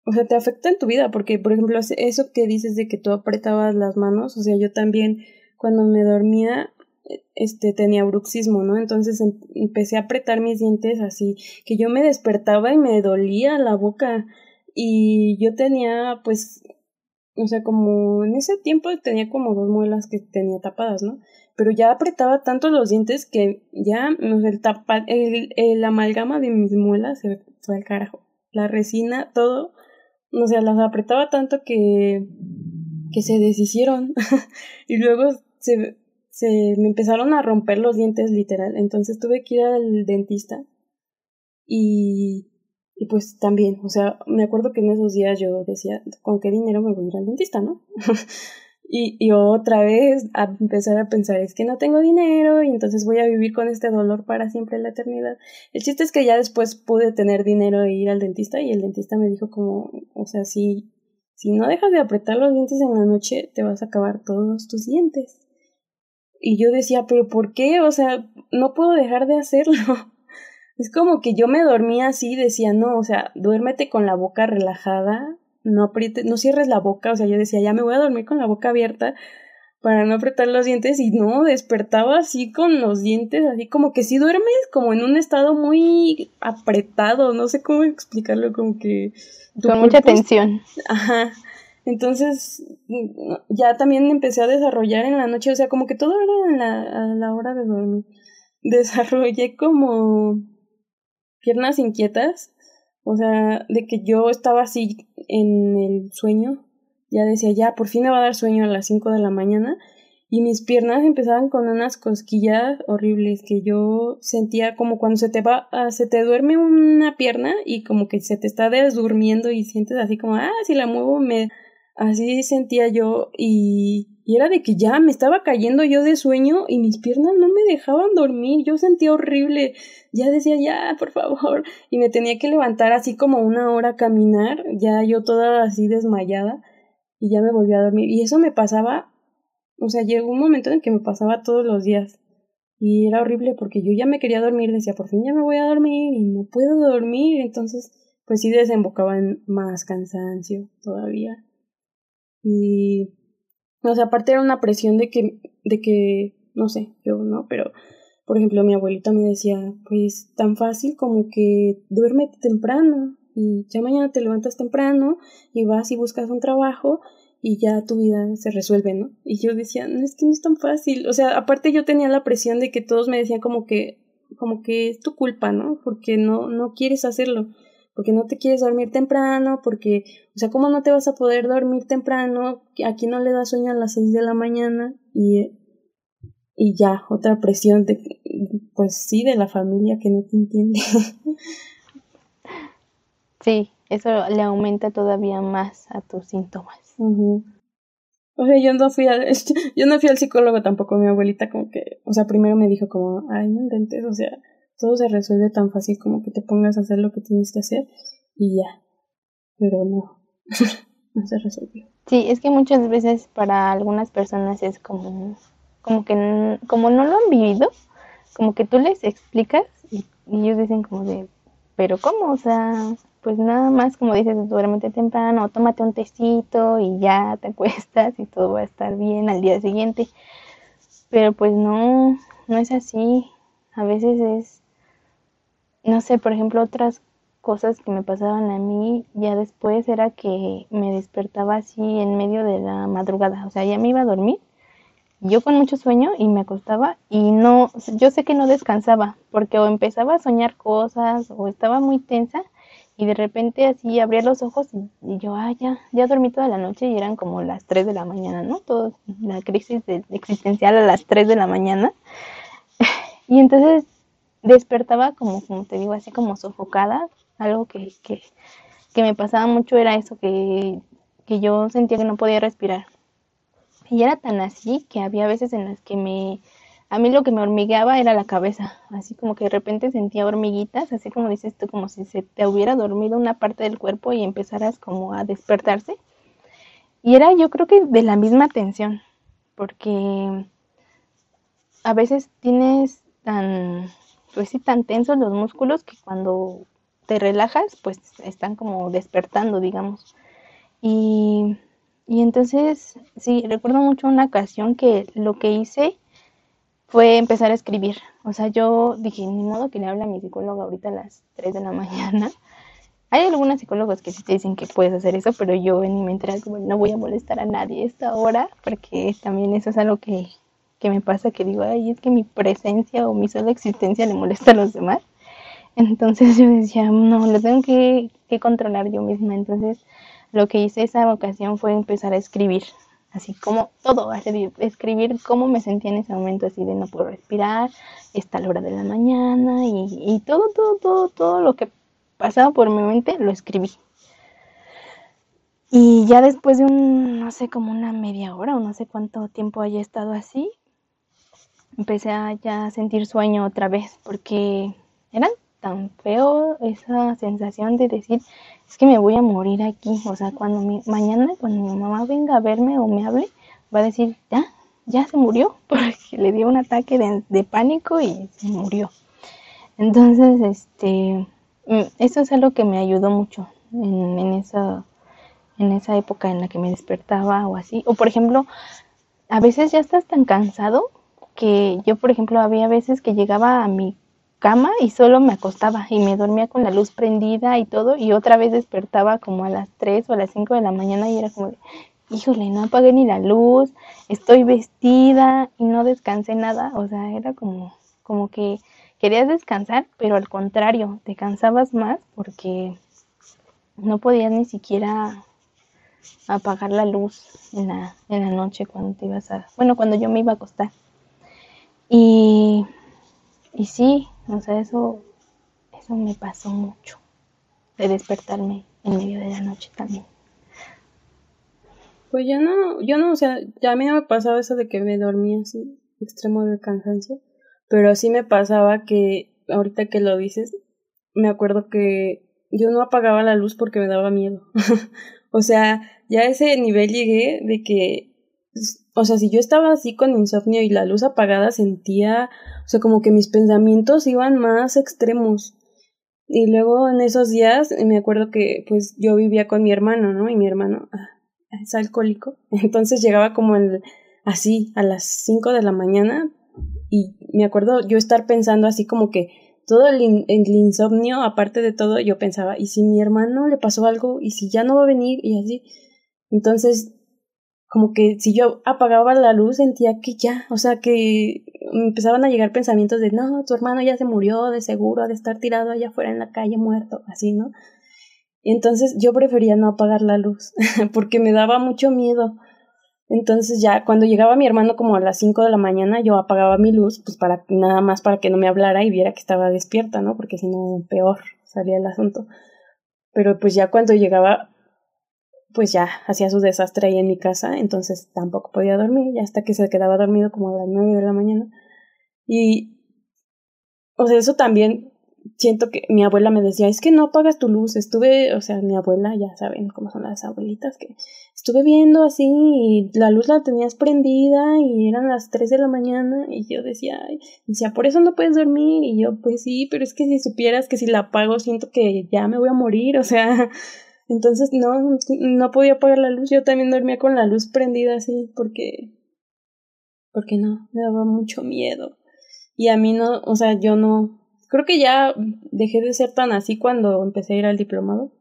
o sea, te afecta en tu vida, porque, por ejemplo, eso que dices de que tú apretabas las manos, o sea, yo también cuando me dormía, este, tenía bruxismo, ¿no? Entonces em, empecé a apretar mis dientes así, que yo me despertaba y me dolía la boca y yo tenía, pues, o sea, como en ese tiempo tenía como dos muelas que tenía tapadas, ¿no? Pero ya apretaba tanto los dientes que ya el, tapa, el, el amalgama de mis muelas se fue al carajo. La resina, todo, o sea, las apretaba tanto que, que se deshicieron. [laughs] y luego se, se me empezaron a romper los dientes literal. Entonces tuve que ir al dentista. Y, y pues también, o sea, me acuerdo que en esos días yo decía, ¿con qué dinero me voy a ir al dentista, no? [laughs] y, y otra vez a empezar a pensar, es que no tengo dinero y entonces voy a vivir con este dolor para siempre la eternidad. El chiste es que ya después pude tener dinero e ir al dentista y el dentista me dijo como, o sea, si, si no dejas de apretar los dientes en la noche, te vas a acabar todos tus dientes. Y yo decía, pero ¿por qué? O sea, no puedo dejar de hacerlo. [laughs] Es como que yo me dormía así, decía, no, o sea, duérmete con la boca relajada, no aprietes, no cierres la boca, o sea, yo decía, ya me voy a dormir con la boca abierta para no apretar los dientes y no, despertaba así con los dientes, así como que si duermes como en un estado muy apretado, no sé cómo explicarlo, como que... Con mucha tensión. Ajá. Entonces, ya también empecé a desarrollar en la noche, o sea, como que todo era en la, a la hora de dormir. Desarrollé como piernas inquietas, o sea, de que yo estaba así en el sueño, ya decía, ya, por fin me va a dar sueño a las 5 de la mañana, y mis piernas empezaban con unas cosquillas horribles que yo sentía como cuando se te va, ah, se te duerme una pierna y como que se te está desdurmiendo y sientes así como, ah, si la muevo me Así sentía yo y, y, era de que ya me estaba cayendo yo de sueño y mis piernas no me dejaban dormir. Yo sentía horrible. Ya decía, ya, por favor. Y me tenía que levantar así como una hora a caminar, ya yo toda así desmayada y ya me volví a dormir. Y eso me pasaba, o sea, llegó un momento en que me pasaba todos los días. Y era horrible porque yo ya me quería dormir, decía, por fin ya me voy a dormir y no puedo dormir. Entonces, pues sí desembocaba en más cansancio todavía. Y, o sea, aparte era una presión de que, de que, no sé, yo no, pero, por ejemplo, mi abuelita me decía, pues tan fácil como que duérmete temprano y ya mañana te levantas temprano y vas y buscas un trabajo y ya tu vida se resuelve, ¿no? Y yo decía, no, es que no es tan fácil. O sea, aparte yo tenía la presión de que todos me decían como que, como que es tu culpa, ¿no? Porque no, no quieres hacerlo porque no te quieres dormir temprano, porque, o sea, ¿cómo no te vas a poder dormir temprano? Aquí no le da sueño a las seis de la mañana y, y ya, otra presión de, pues sí, de la familia que no te entiende. [laughs] Sí, eso le aumenta todavía más a tus síntomas. O sea, yo no fui al, [laughs] yo no fui al psicólogo tampoco, mi abuelita como que, o sea, primero me dijo como, ay, no intentes, o sea, todo se resuelve tan fácil como que te pongas a hacer lo que tienes que hacer y ya. Pero no, [laughs] no se resolvió. Sí, es que muchas veces para algunas personas es como, como que como no lo han vivido, como que tú les explicas y, ellos dicen como de, pero ¿cómo? O sea, pues nada más como dices, duérmete temprano, tómate un tecito y ya te acuestas y todo va a estar bien al día siguiente. Pero pues no, no es así. A veces es no sé, por ejemplo, otras cosas que me pasaban a mí, ya después era que me despertaba así en medio de la madrugada, o sea, ya me iba a dormir, yo con mucho sueño y me acostaba y no, yo sé que no descansaba, porque o empezaba a soñar cosas o estaba muy tensa y de repente así abría los ojos y, yo, ah, ya, ya dormí toda la noche y eran como las 3 de la mañana, ¿no? Toda la crisis existencial a las 3 de la mañana. [laughs] y entonces despertaba como, como te digo, así como sofocada. Algo que, que, que me pasaba mucho era eso, que, que yo sentía que no podía respirar. Y era tan así que había veces en las que me, a mí lo que me hormigueaba era la cabeza, así como que de repente sentía hormiguitas, así como dices tú, como si se te hubiera dormido una parte del cuerpo y empezaras como a despertarse. Y era yo creo que de la misma tensión, porque a veces tienes tan pues tan tensos los músculos que cuando te relajas, pues están como despertando, digamos. Y, y entonces, sí, recuerdo mucho una ocasión que lo que hice fue empezar a escribir. O sea, yo dije, ni modo que le hable a mi psicóloga ahorita a las 3 de la [laughs] mañana. Hay algunos psicólogos que sí te dicen que puedes hacer eso, pero yo en mi mente como, no voy a molestar a nadie esta hora, porque también eso es algo que, que me pasa que digo, ay, es que mi presencia o mi sola existencia le molesta a los demás. Entonces yo decía, no, lo tengo que, controlar yo misma. Entonces lo que hice esa ocasión fue empezar a escribir, así como todo, escribir cómo me sentía en ese momento, así de no puedo respirar, está la hora de la mañana y, y todo, todo, todo, todo lo que pasaba por mi mente lo escribí. Y ya después de un, no sé, como una media hora o no sé cuánto tiempo haya estado así, empecé a ya sentir sueño otra vez porque era tan feo esa sensación de decir es que me voy a morir aquí o sea cuando mi, mañana cuando mi mamá venga a verme o me hable va a decir ya ya se murió [laughs] porque le dio un ataque de, pánico y se murió. Entonces este mm, eso es algo que me ayudó mucho en, en esa en esa época en la que me despertaba o así. O por ejemplo a veces ya estás tan cansado que yo, por ejemplo, había veces que llegaba a mi cama y solo me acostaba y me dormía con la luz prendida y todo y otra vez despertaba como a las 3 o a las 5 de la mañana y era como de, híjole, no apagué ni la luz, estoy vestida y no descansé nada, o sea, era como, como que querías descansar, pero al contrario, te cansabas más porque no podías ni siquiera apagar la luz en la, en la noche cuando te ibas a, bueno, cuando yo me iba a acostar. Y, y sí, o sea, eso, eso me pasó mucho, de despertarme en medio de la noche también. Pues yo no, yo no, o sea, ya a mí no me pasaba eso de que me dormía así, extremo de cansancio, pero sí me pasaba que, ahorita que lo dices, me acuerdo que yo no apagaba la luz porque me daba miedo. [laughs] o sea, ya a ese nivel llegué de que o sea, si yo estaba así con insomnio y la luz apagada, sentía, o sea, como que mis pensamientos iban más extremos. Y luego en esos días me acuerdo que pues yo vivía con mi hermano, ¿no? Y mi hermano ah, es alcohólico. [laughs] Entonces llegaba como el, así a las 5 de la mañana y me acuerdo yo estar pensando así como que todo el, el, insomnio, aparte de todo, yo pensaba, ¿y si mi hermano le pasó algo? ¿Y si ya no va a venir? Y así. Entonces como que si yo apagaba la luz sentía que ya, o sea, que empezaban a llegar pensamientos de, no, tu hermano ya se murió, de seguro, de estar tirado allá afuera en la calle muerto, así, ¿no? Y entonces yo prefería no apagar la luz, [laughs] porque me daba mucho miedo. Entonces ya cuando llegaba mi hermano como a las 5 de la mañana, yo apagaba mi luz, pues para nada más para que no me hablara y viera que estaba despierta, ¿no? Porque si no, peor salía el asunto. Pero pues ya cuando llegaba pues ya hacía su desastre ahí en mi casa, entonces tampoco podía dormir, ya hasta que se quedaba dormido como a las nueve de la mañana. Y, o sea, eso también siento que mi abuela me decía, es que no apagas tu luz, estuve, o sea, mi abuela, ya saben cómo son las abuelitas, que estuve viendo así y la luz la tenías prendida y eran las tres de la mañana y yo decía, Ay, decía, por eso no puedes dormir y yo, pues sí, pero es que si supieras que si la apago siento que ya me voy a morir, o sea, entonces no, no podía apagar la luz. Yo también dormía con la luz prendida así porque, porque no, me daba mucho miedo. Y a mí no, o sea, yo no, creo que ya dejé de ser tan así cuando empecé a ir al diplomado,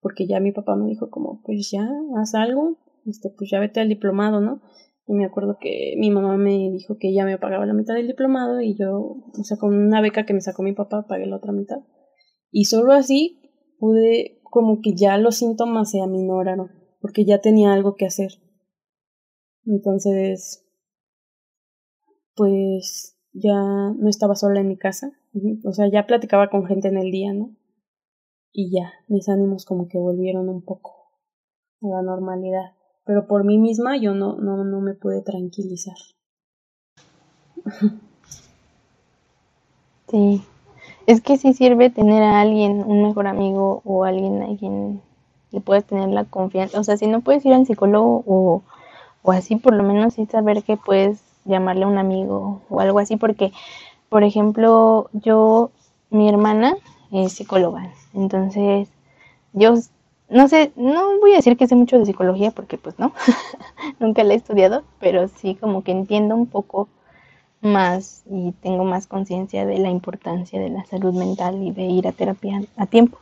porque ya mi papá me dijo como, pues ya, haz algo, este, pues ya vete al diplomado, ¿no? Y me acuerdo que mi mamá me dijo que ella me pagaba la mitad del diplomado y yo, o sea, con una beca que me sacó mi papá, pagué la otra mitad. Y solo así pude, como que ya los síntomas se aminoraron, porque ya tenía algo que hacer. Entonces, pues ya no estaba sola en mi casa, o sea, ya platicaba con gente en el día, ¿no? Y ya, mis ánimos como que volvieron un poco a la normalidad pero por mí misma yo no, no, no me pude tranquilizar. Sí, es que sí sirve tener a alguien, un mejor amigo o alguien a quien le puedes tener la confianza. O sea, si no puedes ir al psicólogo o, o así, por lo menos sí saber que puedes llamarle a un amigo o algo así, porque, por ejemplo, yo, mi hermana es psicóloga, entonces yo no sé, no voy a decir que sé mucho de psicología porque pues no, [laughs] nunca la he estudiado, pero sí como que entiendo un poco más y tengo más conciencia de la importancia de la salud mental y de ir a terapia a tiempo.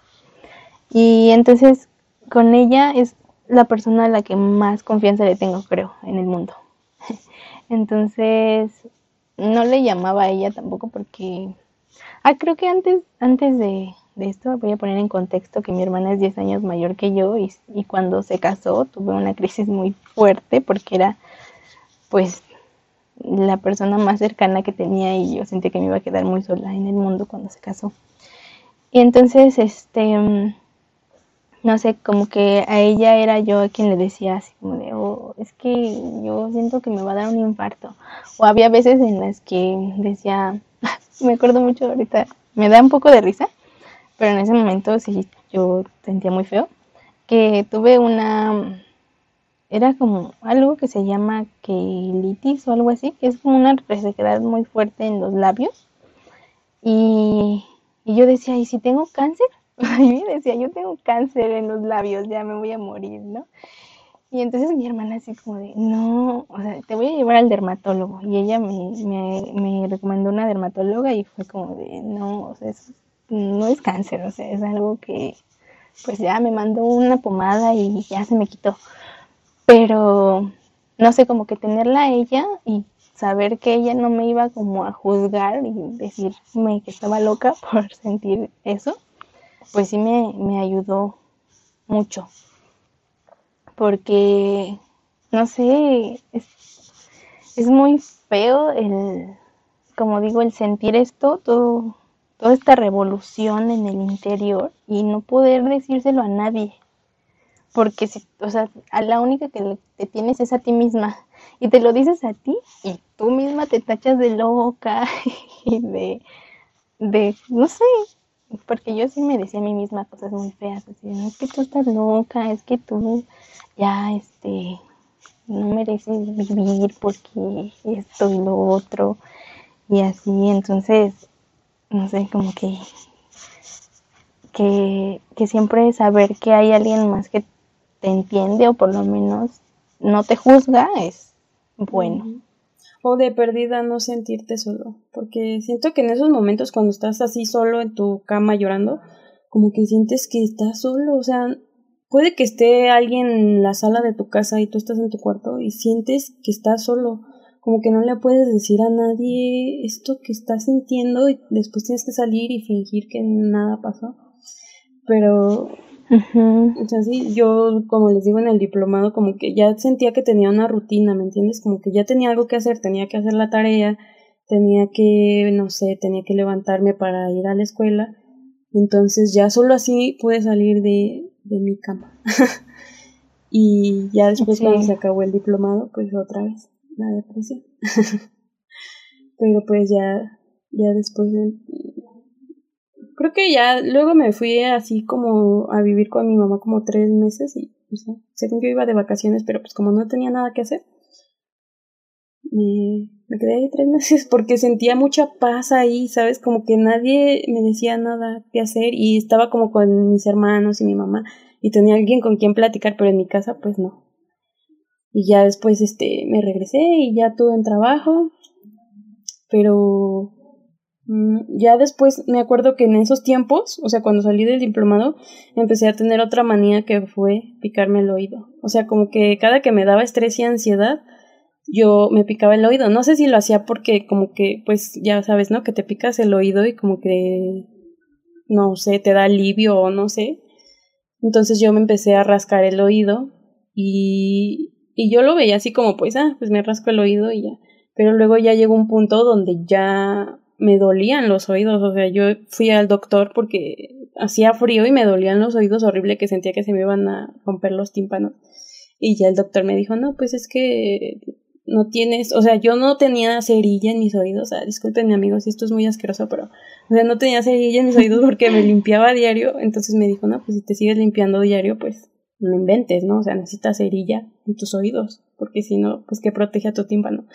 Y entonces con ella es la persona a la que más confianza le tengo, creo, en el mundo. [laughs] Entonces, no le llamaba a ella tampoco porque... Ah, creo que antes, antes de, esto, voy a poner en contexto que mi hermana es 10 años mayor que yo y, y, cuando se casó tuve una crisis muy fuerte porque era pues la persona más cercana que tenía y yo sentí que me iba a quedar muy sola en el mundo cuando se casó. Y entonces, este, mm, no sé, como que a ella era yo quien le decía así como de, oh, es que yo siento que me va a dar un infarto. O había veces en las que decía, [laughs] me acuerdo mucho ahorita, me da un poco de risa, pero en ese momento sí yo sentía muy feo, que tuve una, era como algo que se llama quelitis o algo así, que es como una resequedad muy fuerte en los labios. Y, y yo decía, ¿y si tengo cáncer? [laughs] Y decía, yo tengo cáncer en los labios, ya me voy a morir, ¿no? Y entonces mi hermana así como de, no, o sea, te voy a llevar al dermatólogo. Y ella me, me, me recomendó una dermatóloga y fue como de, no, o sea, es no es cáncer, o sea, es algo que pues ya me mandó una pomada y ya se me quitó. Pero no sé, como que tenerla a ella y saber que ella no me iba como a juzgar y decirme que estaba loca [laughs] por sentir eso, pues sí me, me ayudó mucho. Porque, no sé, es, es muy feo el, como digo, el sentir esto, todo toda esta revolución en el interior y no poder decírselo a nadie. Porque, si, o sea, a la única que te tienes es a ti misma. Y te lo dices a ti y tú misma te tachas de loca [laughs] y de, de, no sé, porque yo sí me decía a mí misma cosas muy feas, así, no es que tú estás loca, es que tú ya, este, no mereces vivir porque esto y lo otro, y así, entonces, no sé, como que, que, que siempre saber que hay alguien más que te entiende o por lo menos no te juzga es bueno. O de perdida no sentirte solo, porque siento que en esos momentos cuando estás así solo en tu cama llorando, como que sientes que estás solo, o sea, puede que esté alguien en la sala de tu casa y tú estás en tu cuarto y sientes que estás solo, como que no le puedes decir a nadie esto que estás sintiendo y después tienes que salir y fingir que nada pasó. Pero, o sea, sí, yo, como les digo en el diplomado, como que ya sentía que tenía una rutina, ¿me entiendes? Como que ya tenía algo que hacer, tenía que hacer la tarea, tenía que, no sé, tenía que levantarme para ir a la escuela. Entonces ya solo así pude salir de, de mi cama. [laughs] y ya después cuando se acabó el diplomado, pues otra vez la depresión. [laughs] Pero pues ya, ya después de... Creo que ya luego me fui así como a vivir con mi mamá como tres meses y, o sea, según yo iba de vacaciones, pero pues como no tenía nada que hacer, me, me quedé ahí tres [laughs] meses porque sentía mucha paz ahí, ¿sabes? Como que nadie me decía nada que hacer y estaba como con mis hermanos y mi mamá y tenía alguien con quien platicar, pero en mi casa pues no. Y ya después este me regresé y ya tuve un trabajo, pero ya después me acuerdo que en esos tiempos, o sea, cuando salí del diplomado, empecé a tener otra manía que fue picarme el oído. O sea, como que cada que me daba estrés y ansiedad, yo me picaba el oído. No sé si lo hacía porque como que, pues ya sabes, ¿no? Que te picas el oído y como que, no sé, te da alivio o no sé. Entonces yo me empecé a rascar el oído y, y yo lo veía así como, pues, ah, pues me rasco el oído y ya. Pero luego ya llegó un punto donde ya me dolían los oídos, o sea, yo fui al doctor porque hacía frío y me dolían los oídos horrible que sentía que se me iban a romper los tímpanos. Y ya el doctor me dijo, no, pues es que no tienes, o sea, yo no tenía cerilla en mis oídos, o sea, disculpen amigos, esto es muy asqueroso, pero, o sea, no tenía cerilla en mis oídos porque me limpiaba a diario, entonces me dijo, no, pues si te sigues limpiando diario, pues no inventes, ¿no? O sea, necesitas cerilla en tus oídos, porque si no, pues que protege a tu tímpano.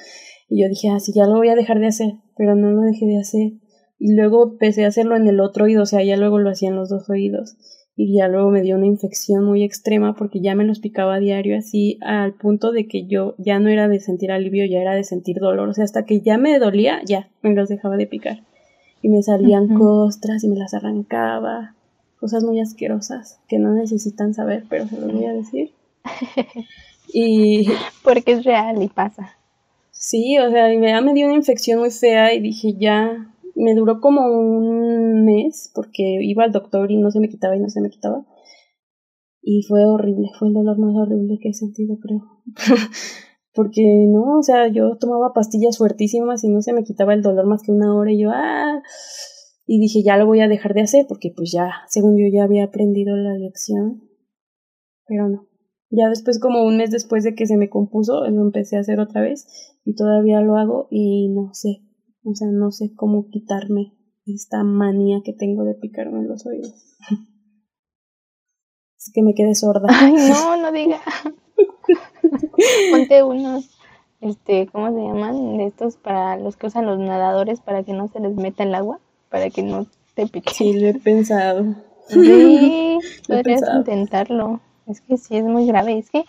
Y yo dije, ah, sí, ya lo voy a dejar de hacer, pero no lo dejé de hacer. Y luego empecé a hacerlo en el otro oído, o sea, ya luego lo hacía en los dos oídos. Y ya luego me dio una infección muy extrema porque ya me los picaba a diario así al punto de que yo ya no era de sentir alivio, ya era de sentir dolor. O sea, hasta que ya me dolía, ya me los dejaba de picar. Y me salían costras y me las arrancaba. Cosas muy asquerosas que no necesitan saber, pero se los voy a decir. [laughs] y... Porque es real y pasa. Sí, o sea, me dio una infección muy fea y dije ya, me duró como un mes porque iba al doctor y no se me quitaba y no se me quitaba. Y fue horrible, fue el dolor más horrible que he sentido, creo. [laughs] porque no, o sea, yo tomaba pastillas fuertísimas y no se me quitaba el dolor más que una hora y yo, ah, y dije, ya lo voy a dejar de hacer porque pues ya, según yo ya había aprendido la lección, pero no. Ya después, como un mes después de que se me compuso, lo empecé a hacer otra vez y todavía lo hago y no sé, o sea, no sé cómo quitarme esta manía que tengo de picarme en los oídos. [laughs] es que me quedé sorda. Ay, no, [laughs] no diga. [laughs] Ponte unos, este, ¿cómo se llaman? De estos para los que usan los nadadores para que no se les meta el agua, para que no te pique. Sí, lo he pensado. Sí, podrías intentarlo. Es que sí es muy grave. Es que,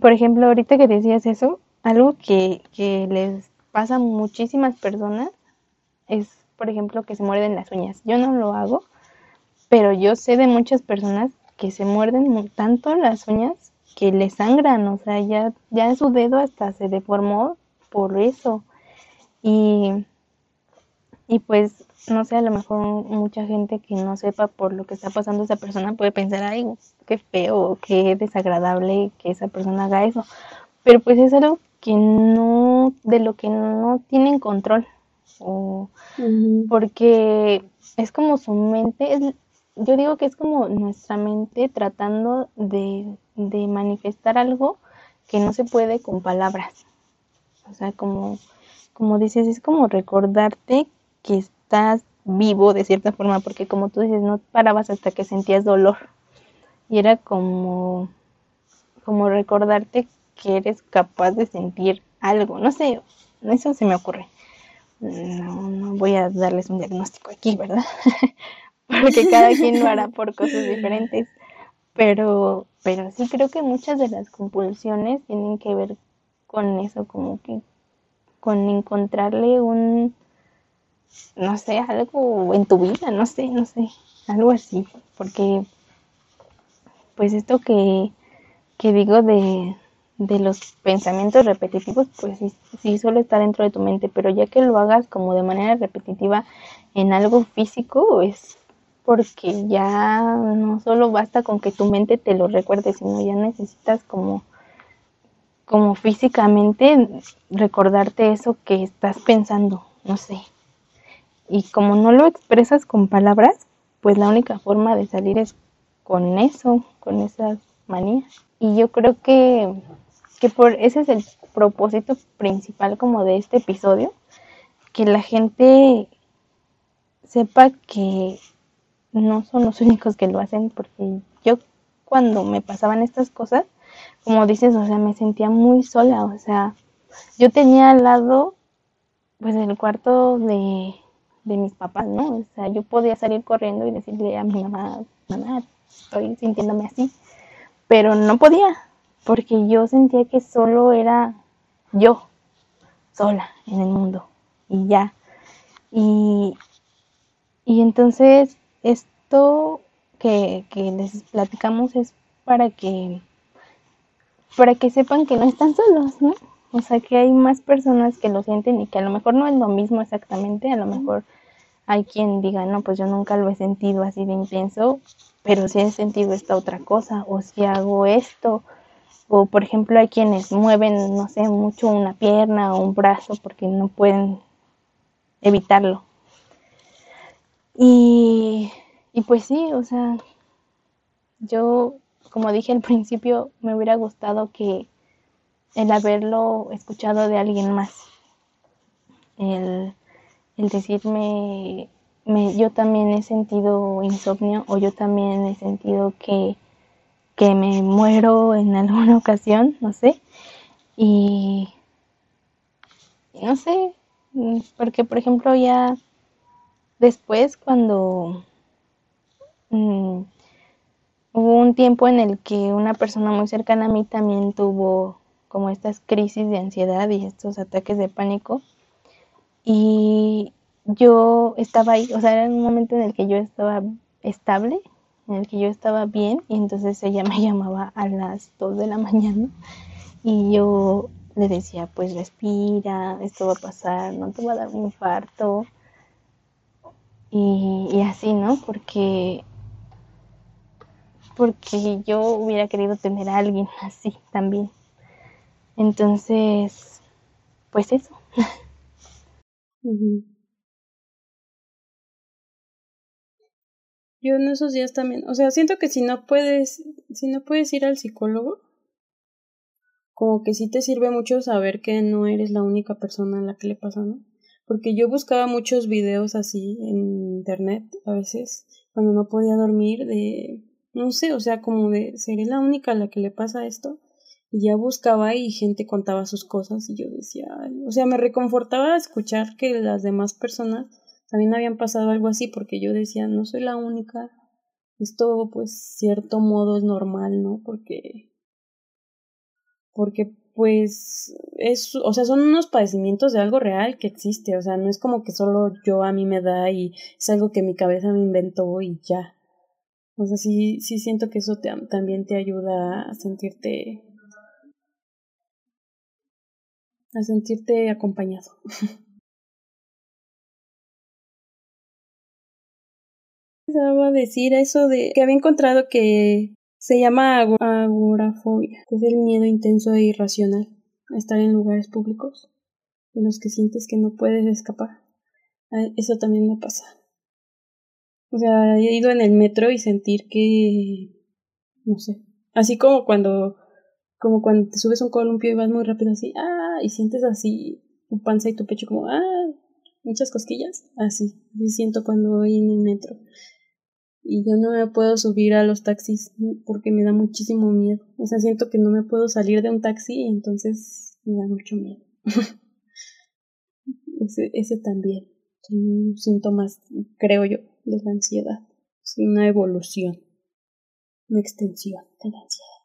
por ejemplo, ahorita que decías eso, algo que, que les pasa a muchísimas personas es, por ejemplo, que se muerden las uñas. Yo no lo hago, pero yo sé de muchas personas que se muerden tanto las uñas que les sangran, o sea, ya, ya su dedo hasta se deformó por eso. Y, y pues no sé, a lo mejor mucha gente que no sepa por lo que está pasando esa persona puede pensar, ay, qué feo, qué desagradable que esa persona haga eso. Pero pues es algo que no, de lo que no tienen control. O, Porque es como su mente, yo digo que es como nuestra mente tratando de, de manifestar algo que no se puede con palabras. O sea, como, como dices, es como recordarte que estás vivo de cierta forma, porque como tú dices, no parabas hasta que sentías dolor. Y era como, como recordarte que eres capaz de sentir algo. No sé, eso se me ocurre. No, no voy a darles un diagnóstico aquí, ¿verdad? [laughs] porque cada quien lo hará por cosas diferentes. Pero, pero sí creo que muchas de las compulsiones tienen que ver con eso, como que con encontrarle un, no sé, algo en tu vida, no sé, no sé, algo así, porque pues esto que, que digo de, de los pensamientos repetitivos, pues sí, sí suele estar dentro de tu mente, pero ya que lo hagas como de manera repetitiva en algo físico, es porque ya no solo basta con que tu mente te lo recuerde, sino ya necesitas como como físicamente recordarte eso que estás pensando, no sé, y como no lo expresas con palabras, pues la única forma de salir es con eso, con esas manías. Y yo creo que, que por ese es el propósito principal como de este episodio, que la gente sepa que no son los [laughs] únicos que lo hacen, porque yo cuando me pasaban estas cosas, como dices, o sea, me sentía muy sola, o sea, yo tenía al lado, pues el cuarto de, de mis papás, ¿no? O sea, yo podía salir corriendo y decirle a mi mamá, mamá, estoy sintiéndome así, pero no podía, porque yo sentía que solo era yo, sola en el mundo, y ya. Y, y entonces esto que, que les platicamos es para que para que sepan que no están solos, ¿no? O sea, que hay más personas que lo sienten y que a lo mejor no es lo mismo exactamente, a lo mejor hay quien diga, no, pues yo nunca lo he sentido así de intenso, pero sí he sentido esta otra cosa, o si hago esto, o por ejemplo hay quienes mueven, no sé, mucho una pierna o un brazo porque no pueden evitarlo. Y, y pues sí, o sea, yo, como dije al principio, me hubiera gustado que el haberlo escuchado de alguien más, el, el decirme, me, yo también he sentido insomnio o yo también he sentido que, que me muero en [laughs] alguna ocasión, no sé, y no sé, porque por ejemplo ya después cuando mmm, hubo un tiempo en el que una persona muy cercana a mí también tuvo como estas crisis de ansiedad y estos ataques de pánico. Y yo estaba ahí, o sea, era un momento en el que yo estaba estable, en el que yo estaba bien, y entonces ella [laughs] me llamaba a las 2 de la mañana y yo le decía, pues respira, esto va a pasar, no te va a dar un infarto. Y, y así, ¿no? Porque porque yo hubiera querido tener a alguien [laughs] así también. Entonces, pues eso. Yo en esos días también, o sea, siento que si no puedes, si no puedes ir al psicólogo, como que sí te sirve mucho saber que no eres la única persona a la que le pasa, ¿no? Porque yo buscaba muchos videos así en internet a veces cuando no podía dormir de no sé, o sea, como de seré la única a la que le pasa esto y ya buscaba y gente contaba sus cosas y yo decía, o sea, me reconfortaba escuchar que las demás personas también habían pasado algo así porque yo decía, no soy la única, esto pues cierto modo es normal, ¿no? Porque porque pues es, o sea, son unos padecimientos de algo real que existe, o sea, no es como que solo yo a mí me da y es algo que mi cabeza me inventó y ya. O sea, sí, sí siento que eso te, también te ayuda a sentirte a sentirte acompañado. [laughs] a decir eso de que había encontrado que se llama agorafobia, que es el miedo intenso e irracional estar en lugares públicos en los que sientes que no puedes escapar. Ah, eso también me pasa. O sea, he ido en el metro y sentir que, no sé, así como cuando como cuando te subes un columpio y vas muy rápido así, ah, y sientes así tu panza y tu pecho como, ah, muchas cosquillas, así, así siento cuando voy en el metro. Y yo no me puedo subir a los taxis porque me da muchísimo miedo. O sea, siento que no me puedo salir de un taxi entonces me da mucho miedo. [laughs] ese, ese también. Son síntomas, creo yo, de la ansiedad. Es una evolución, una extensión de la ansiedad.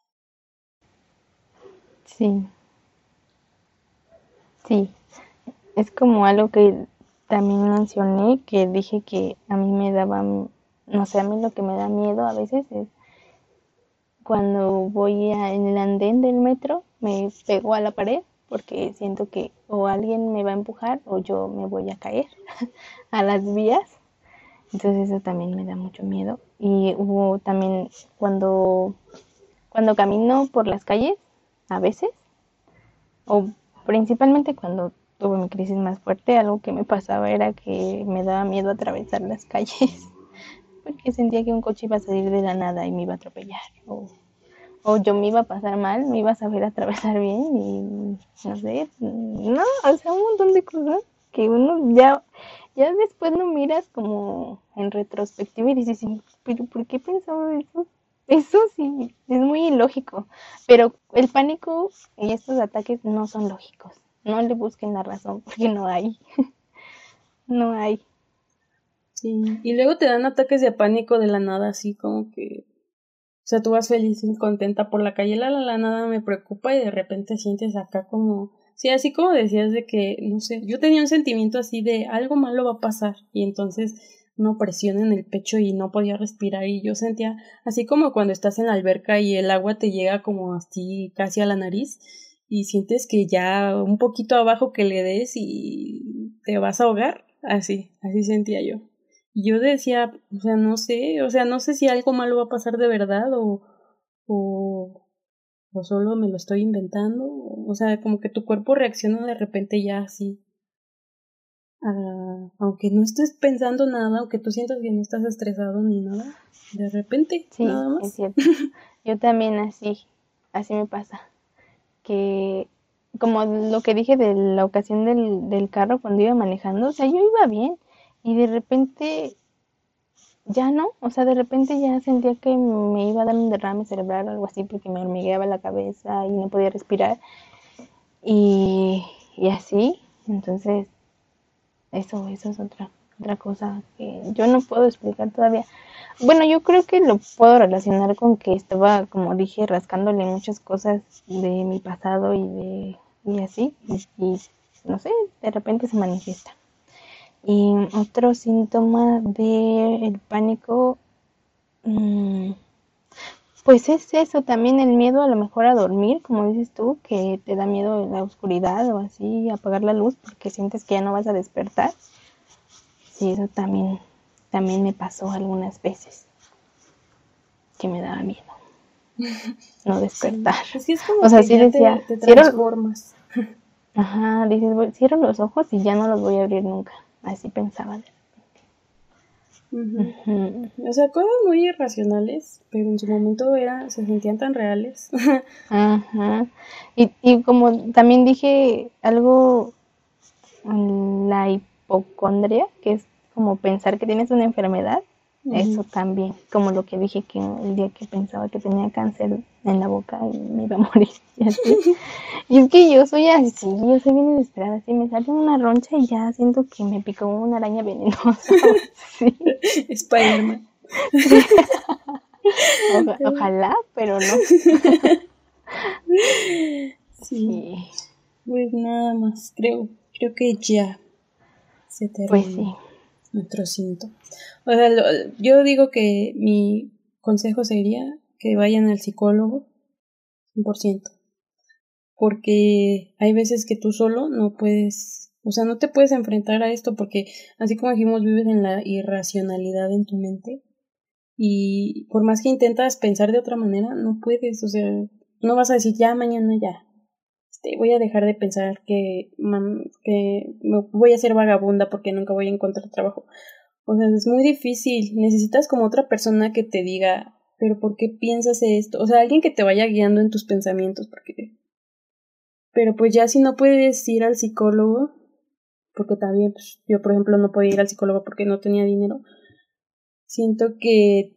Sí. Sí. Es como algo que también mencioné, que dije que a mí me daba, no sé, a mí lo que me da miedo a veces es cuando voy en el andén del metro, me pego a la pared porque siento que o alguien me va a empujar o yo me voy a caer [laughs] a las vías. Entonces eso también me da mucho miedo. Y hubo también cuando, cuando camino por las calles, a veces, o principalmente cuando tuve mi crisis más fuerte, algo que me pasaba era que me daba miedo atravesar las calles, [laughs] porque sentía que un coche iba a salir de la nada y me iba a atropellar, o, o yo me iba a pasar mal, me iba a saber [laughs] atravesar bien y no sé, no, o sea, un montón de cosas que uno ya, ya después no miras como en retrospectiva y dices, pero ¿por qué pensaba eso? Eso sí, es muy ilógico, pero el pánico y estos ataques no son lógicos. No le busquen la razón [laughs] porque no hay. [laughs] no hay. Sí, y luego te dan ataques de pánico de la nada, así como que O sea, tú vas feliz y contenta por la calle, la, la, la, nada me preocupa y de repente sientes acá como, sí, así como decías de que, no sé, yo tenía un sentimiento así de algo malo va a pasar y entonces una presión en el pecho y no podía respirar y yo sentía así como cuando estás en la alberca y el agua te llega como así casi a la nariz y sientes que ya un poquito abajo que le des y te vas a ahogar, así, así sentía yo. Y yo decía, o sea, no sé, o sea, no sé si algo malo va a pasar de verdad o, o, o solo me lo estoy inventando, o sea, como que tu cuerpo reacciona de repente ya así aunque no estés pensando nada, aunque tú sientas que no estás estresado ni nada, de repente, sí, nada más. Es cierto. [laughs] Yo también así, así me pasa. Que como lo que dije de la ocasión del, del carro cuando iba manejando, o sea, yo iba bien y de repente ya no, o sea, de repente ya sentía que me iba a dar un derrame cerebral o algo así porque me hormigueaba la cabeza y no podía respirar. Y, y así, entonces eso, eso es otra, otra cosa que yo no puedo explicar todavía. Bueno, yo creo que lo puedo relacionar con que estaba, como dije, rascándole muchas cosas de mi pasado y de y así, y, no sé, de repente se manifiesta. Y otro síntoma del el pánico, mmm, pues es eso, también el miedo a lo mejor a dormir, como dices tú, que te da miedo la oscuridad o así, apagar la luz porque sientes que ya no vas a despertar. Sí, eso también, también me pasó algunas veces, que me daba miedo [laughs] no despertar. o sea, sí decía, te, transformas. [laughs] Ajá, dices, cierro los ojos y ya no los voy a abrir nunca. Así pensaba. O sea, cosas muy irracionales, pero en su momento era, se sentían tan reales. [laughs] Ajá. Y, y como también dije algo, la hipocondria, que es como pensar que tienes una enfermedad, eso también, como lo que dije que el día que pensaba que tenía cáncer en la boca y me iba a morir. [laughs] Y, así. y es que yo soy así, yo soy bien desesperada. Así me sale una roncha y ya siento que me picó una araña venenosa. [laughs] sí. Spider-Man. [laughs] ojalá, pero no. sí. Pues nada más, creo, creo que ya se terminó. Pues sí nuestro síntomas. O sea, yo digo que mi consejo sería que vayan al psicólogo 100%. Porque hay veces que tú solo no puedes, o sea, no te puedes enfrentar a esto porque así como dijimos, vives en la irracionalidad en tu mente. Y por más que intentas pensar de otra manera, no puedes, o sea, no vas a decir ya mañana ya, este, voy a dejar de pensar que, que voy a ser vagabunda porque nunca voy a encontrar trabajo. O sea, es muy difícil. Necesitas como otra persona que te diga, pero ¿por qué piensas esto? O sea, alguien que te vaya guiando en tus pensamientos, porque... Pero pues ya si no puedes ir al psicólogo, porque también pues, yo por ejemplo no podía ir al psicólogo porque no tenía dinero, siento que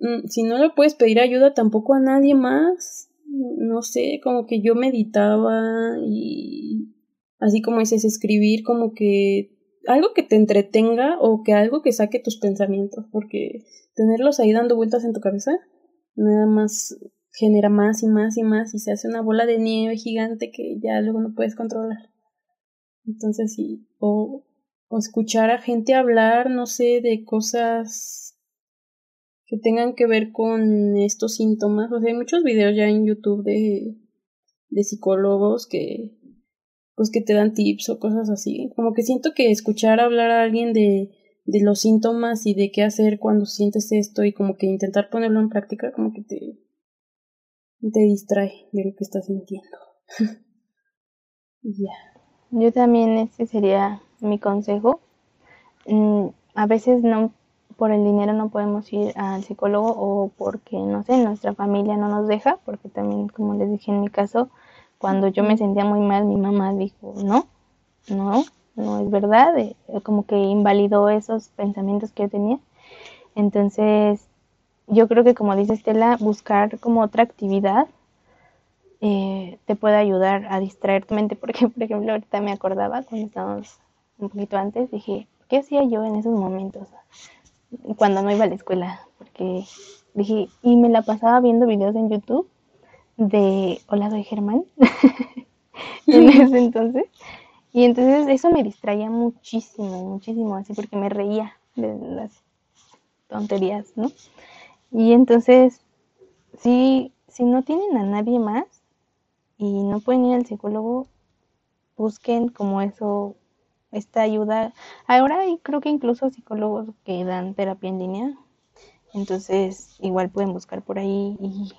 mm, si no le puedes pedir ayuda tampoco a nadie más, no sé, como que yo meditaba y así como dices, escribir como que algo que te entretenga o que algo que saque tus pensamientos, porque tenerlos ahí dando vueltas en tu cabeza nada más genera más y más y más y se hace una bola de nieve gigante que ya luego no puedes controlar. Entonces sí, o, o escuchar a gente hablar, no sé, de cosas que tengan que ver con estos síntomas. O sea, hay muchos videos ya en YouTube de, de psicólogos que pues que te dan tips o cosas así. Como que siento que escuchar hablar a alguien de, de los síntomas y de qué hacer cuando sientes esto y como que intentar ponerlo en práctica, como que te, te distrae de lo que estás sintiendo. [laughs] ya. Yo también ese sería mi consejo. Mm, a veces no por el dinero no podemos ir al psicólogo o porque, no sé, nuestra familia no nos deja, porque también, como les dije en mi caso, cuando yo me sentía muy mal, mi mamá dijo, no, no, no es verdad, eh, como que invalidó esos pensamientos que yo tenía. Entonces, yo creo que como dice Estela, buscar como otra actividad eh, te puede ayudar a distraer tu mente, [laughs] porque por ejemplo ahorita me acordaba cuando estábamos un poquito antes, dije, ¿qué hacía yo en esos momentos? Cuando no iba a la escuela, porque dije, y me la pasaba viendo videos en YouTube de Hola, soy Germán, [laughs] en [laughs] ese entonces. Y entonces eso me distraía muchísimo, muchísimo, así porque me reía de las tonterías, ¿no? Y entonces, sí, si no tienen a nadie más y no pueden ir al psicólogo, busquen como eso, esta ayuda. Ahora creo que incluso psicólogos que dan terapia en línea, entonces igual pueden buscar por ahí y,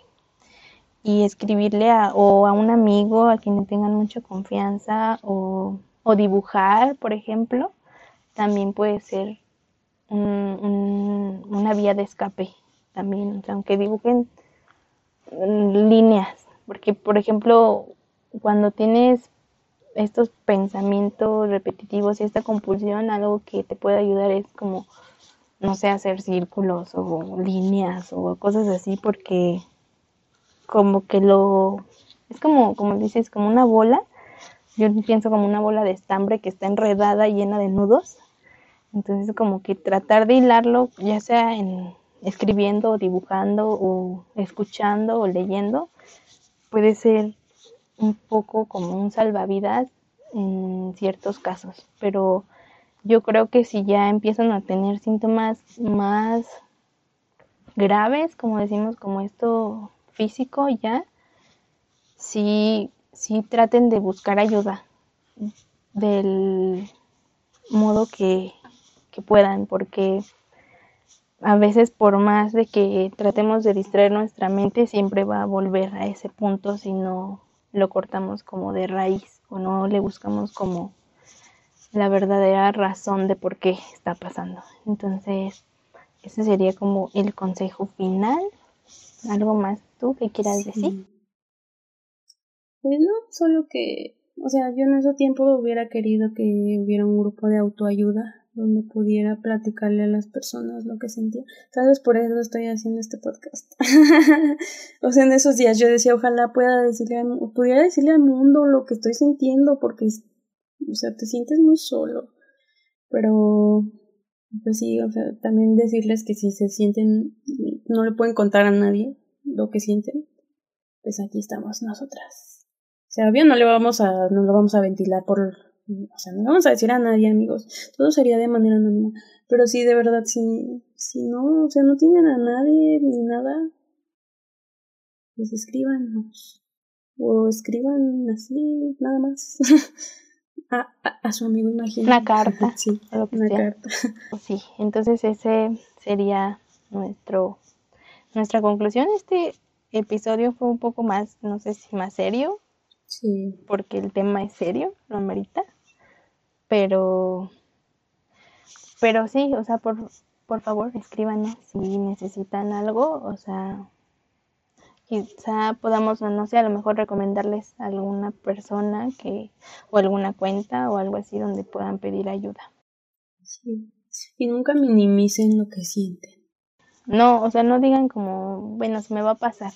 y escribirle a, o a un amigo a quien tengan mucha confianza o, o dibujar, por ejemplo, también puede ser una vía de escape también, aunque dibujen líneas, porque por ejemplo, cuando tienes estos pensamientos repetitivos y esta compulsión, algo que te puede ayudar es como, no sé, hacer círculos o líneas o cosas así, porque como que lo, es como, como dices, como una bola, yo pienso como una bola de estambre que está enredada y llena de nudos, entonces como que tratar de hilarlo, ya sea en escribiendo o dibujando o escuchando o leyendo, puede ser un poco como un salvavidas en ciertos casos, pero yo creo que si ya empiezan a tener síntomas más graves, como decimos, como esto físico ya, sí, sí traten de buscar ayuda del modo que, que puedan, porque a veces por más de que tratemos de distraer nuestra mente, siempre va a volver a ese punto si no lo cortamos como de raíz o no le buscamos como la verdadera razón de por qué está pasando. Entonces, ese sería como el consejo final. ¿Algo más tú que quieras decir? Pues no, solo que, o sea, yo en ese tiempo hubiera querido que hubiera un grupo de autoayuda donde pudiera platicarle a las personas lo que sentía. Tal vez por eso estoy haciendo este podcast. [laughs] o sea, en esos días yo decía, ojalá pueda decirle, pudiera decirle al mundo lo que estoy sintiendo, porque, o sea, te sientes muy solo. Pero, pues sí, o sea, también decirles que si se sienten, no le pueden contar a nadie lo que sienten, pues aquí estamos nosotras. O sea, bien, no le vamos a, no lo vamos a ventilar por o sea, no vamos a decir a nadie, amigos, todo sería de manera anónima, pero sí, de verdad, si, si no, o sea, no tienen a nadie ni nada, pues escríbanos, o escriban así, nada más. [laughs] a, a, su amigo imagínate. Una carta. [laughs] Sí, una carta. [laughs] Pues sí, entonces ese sería nuestro nuestra conclusión. Este episodio fue un poco más, no sé si más serio. Sí. Porque el tema es serio, lo amerita pero pero sí, o sea, por, por favor, escríbanos si necesitan algo, o sea, quizá podamos, no sé, a lo mejor recomendarles a alguna persona que, o alguna cuenta o algo así donde puedan pedir ayuda. Sí, y nunca minimicen lo que sienten. No, o sea, no digan como, bueno, se me va a pasar,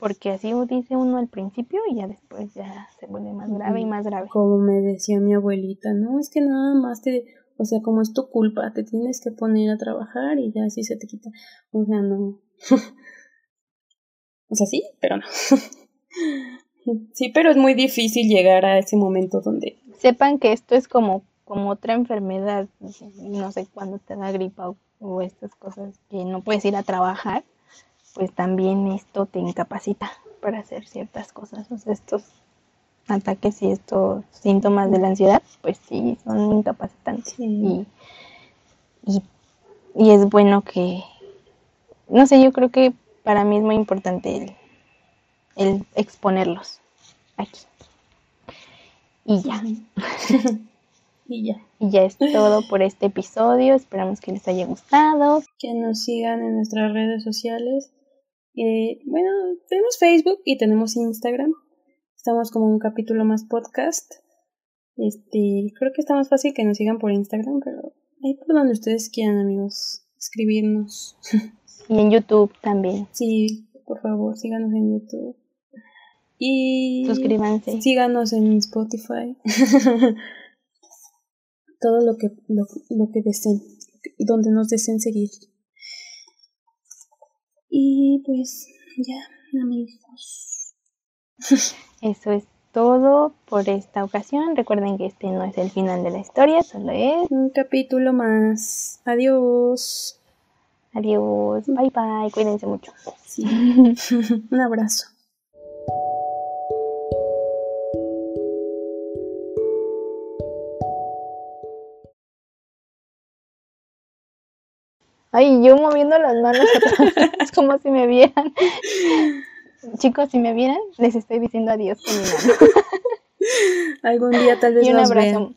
porque así dice uno al principio y ya después ya se vuelve más grave y más grave. Como me decía mi abuelita, no, es que nada más te, o sea, como es tu culpa, te tienes que poner a trabajar y ya así se te quita. O sea, no. [laughs] o sea, sí, pero no. [laughs] sí, pero es muy difícil llegar a ese momento donde... Sepan que esto es como, como otra enfermedad, no sé cuándo te da gripa o, o estas cosas que no puedes ir a trabajar pues también esto te incapacita para hacer ciertas cosas. O sea, estos ataques y estos síntomas de la ansiedad, pues sí, son incapacitantes. Y, y, y, es bueno que, no sé, yo creo que para mí es muy importante el, el exponerlos aquí. Y ya. [laughs] y ya. Y ya es todo por este episodio. Esperamos que les haya gustado. Que nos sigan en nuestras redes sociales eh, bueno, tenemos Facebook y tenemos Instagram. Estamos como un capítulo más podcast. Este, creo que está más fácil que nos sigan por Instagram, pero ahí por donde ustedes quieran, amigos, escribirnos. Y en YouTube también. Sí, por favor, síganos en YouTube. Y suscríbanse. Síganos en Spotify. [laughs] Todo lo que lo, lo que deseen, donde nos deseen seguir. Y pues ya, amigos. [laughs] Eso es todo por esta ocasión. Recuerden que este no es el final de la historia, solo es un capítulo más. Adiós. Adiós. Bye bye. Cuídense mucho. Sí. [laughs] un abrazo. Ay, yo moviendo las manos [laughs] es como si me vieran. Chicos, si me vieran, les estoy diciendo adiós con mi mano. [laughs] Algún día tal vez y un nos abrazo.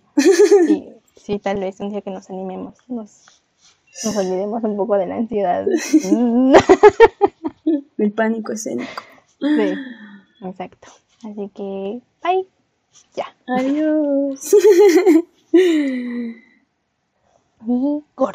Sí, sí, tal vez un día que nos animemos, nos, nos olvidemos un poco de la ansiedad. [laughs] El pánico escénico. Sí, exacto. Así que, bye. Ya. Adiós. Y corto.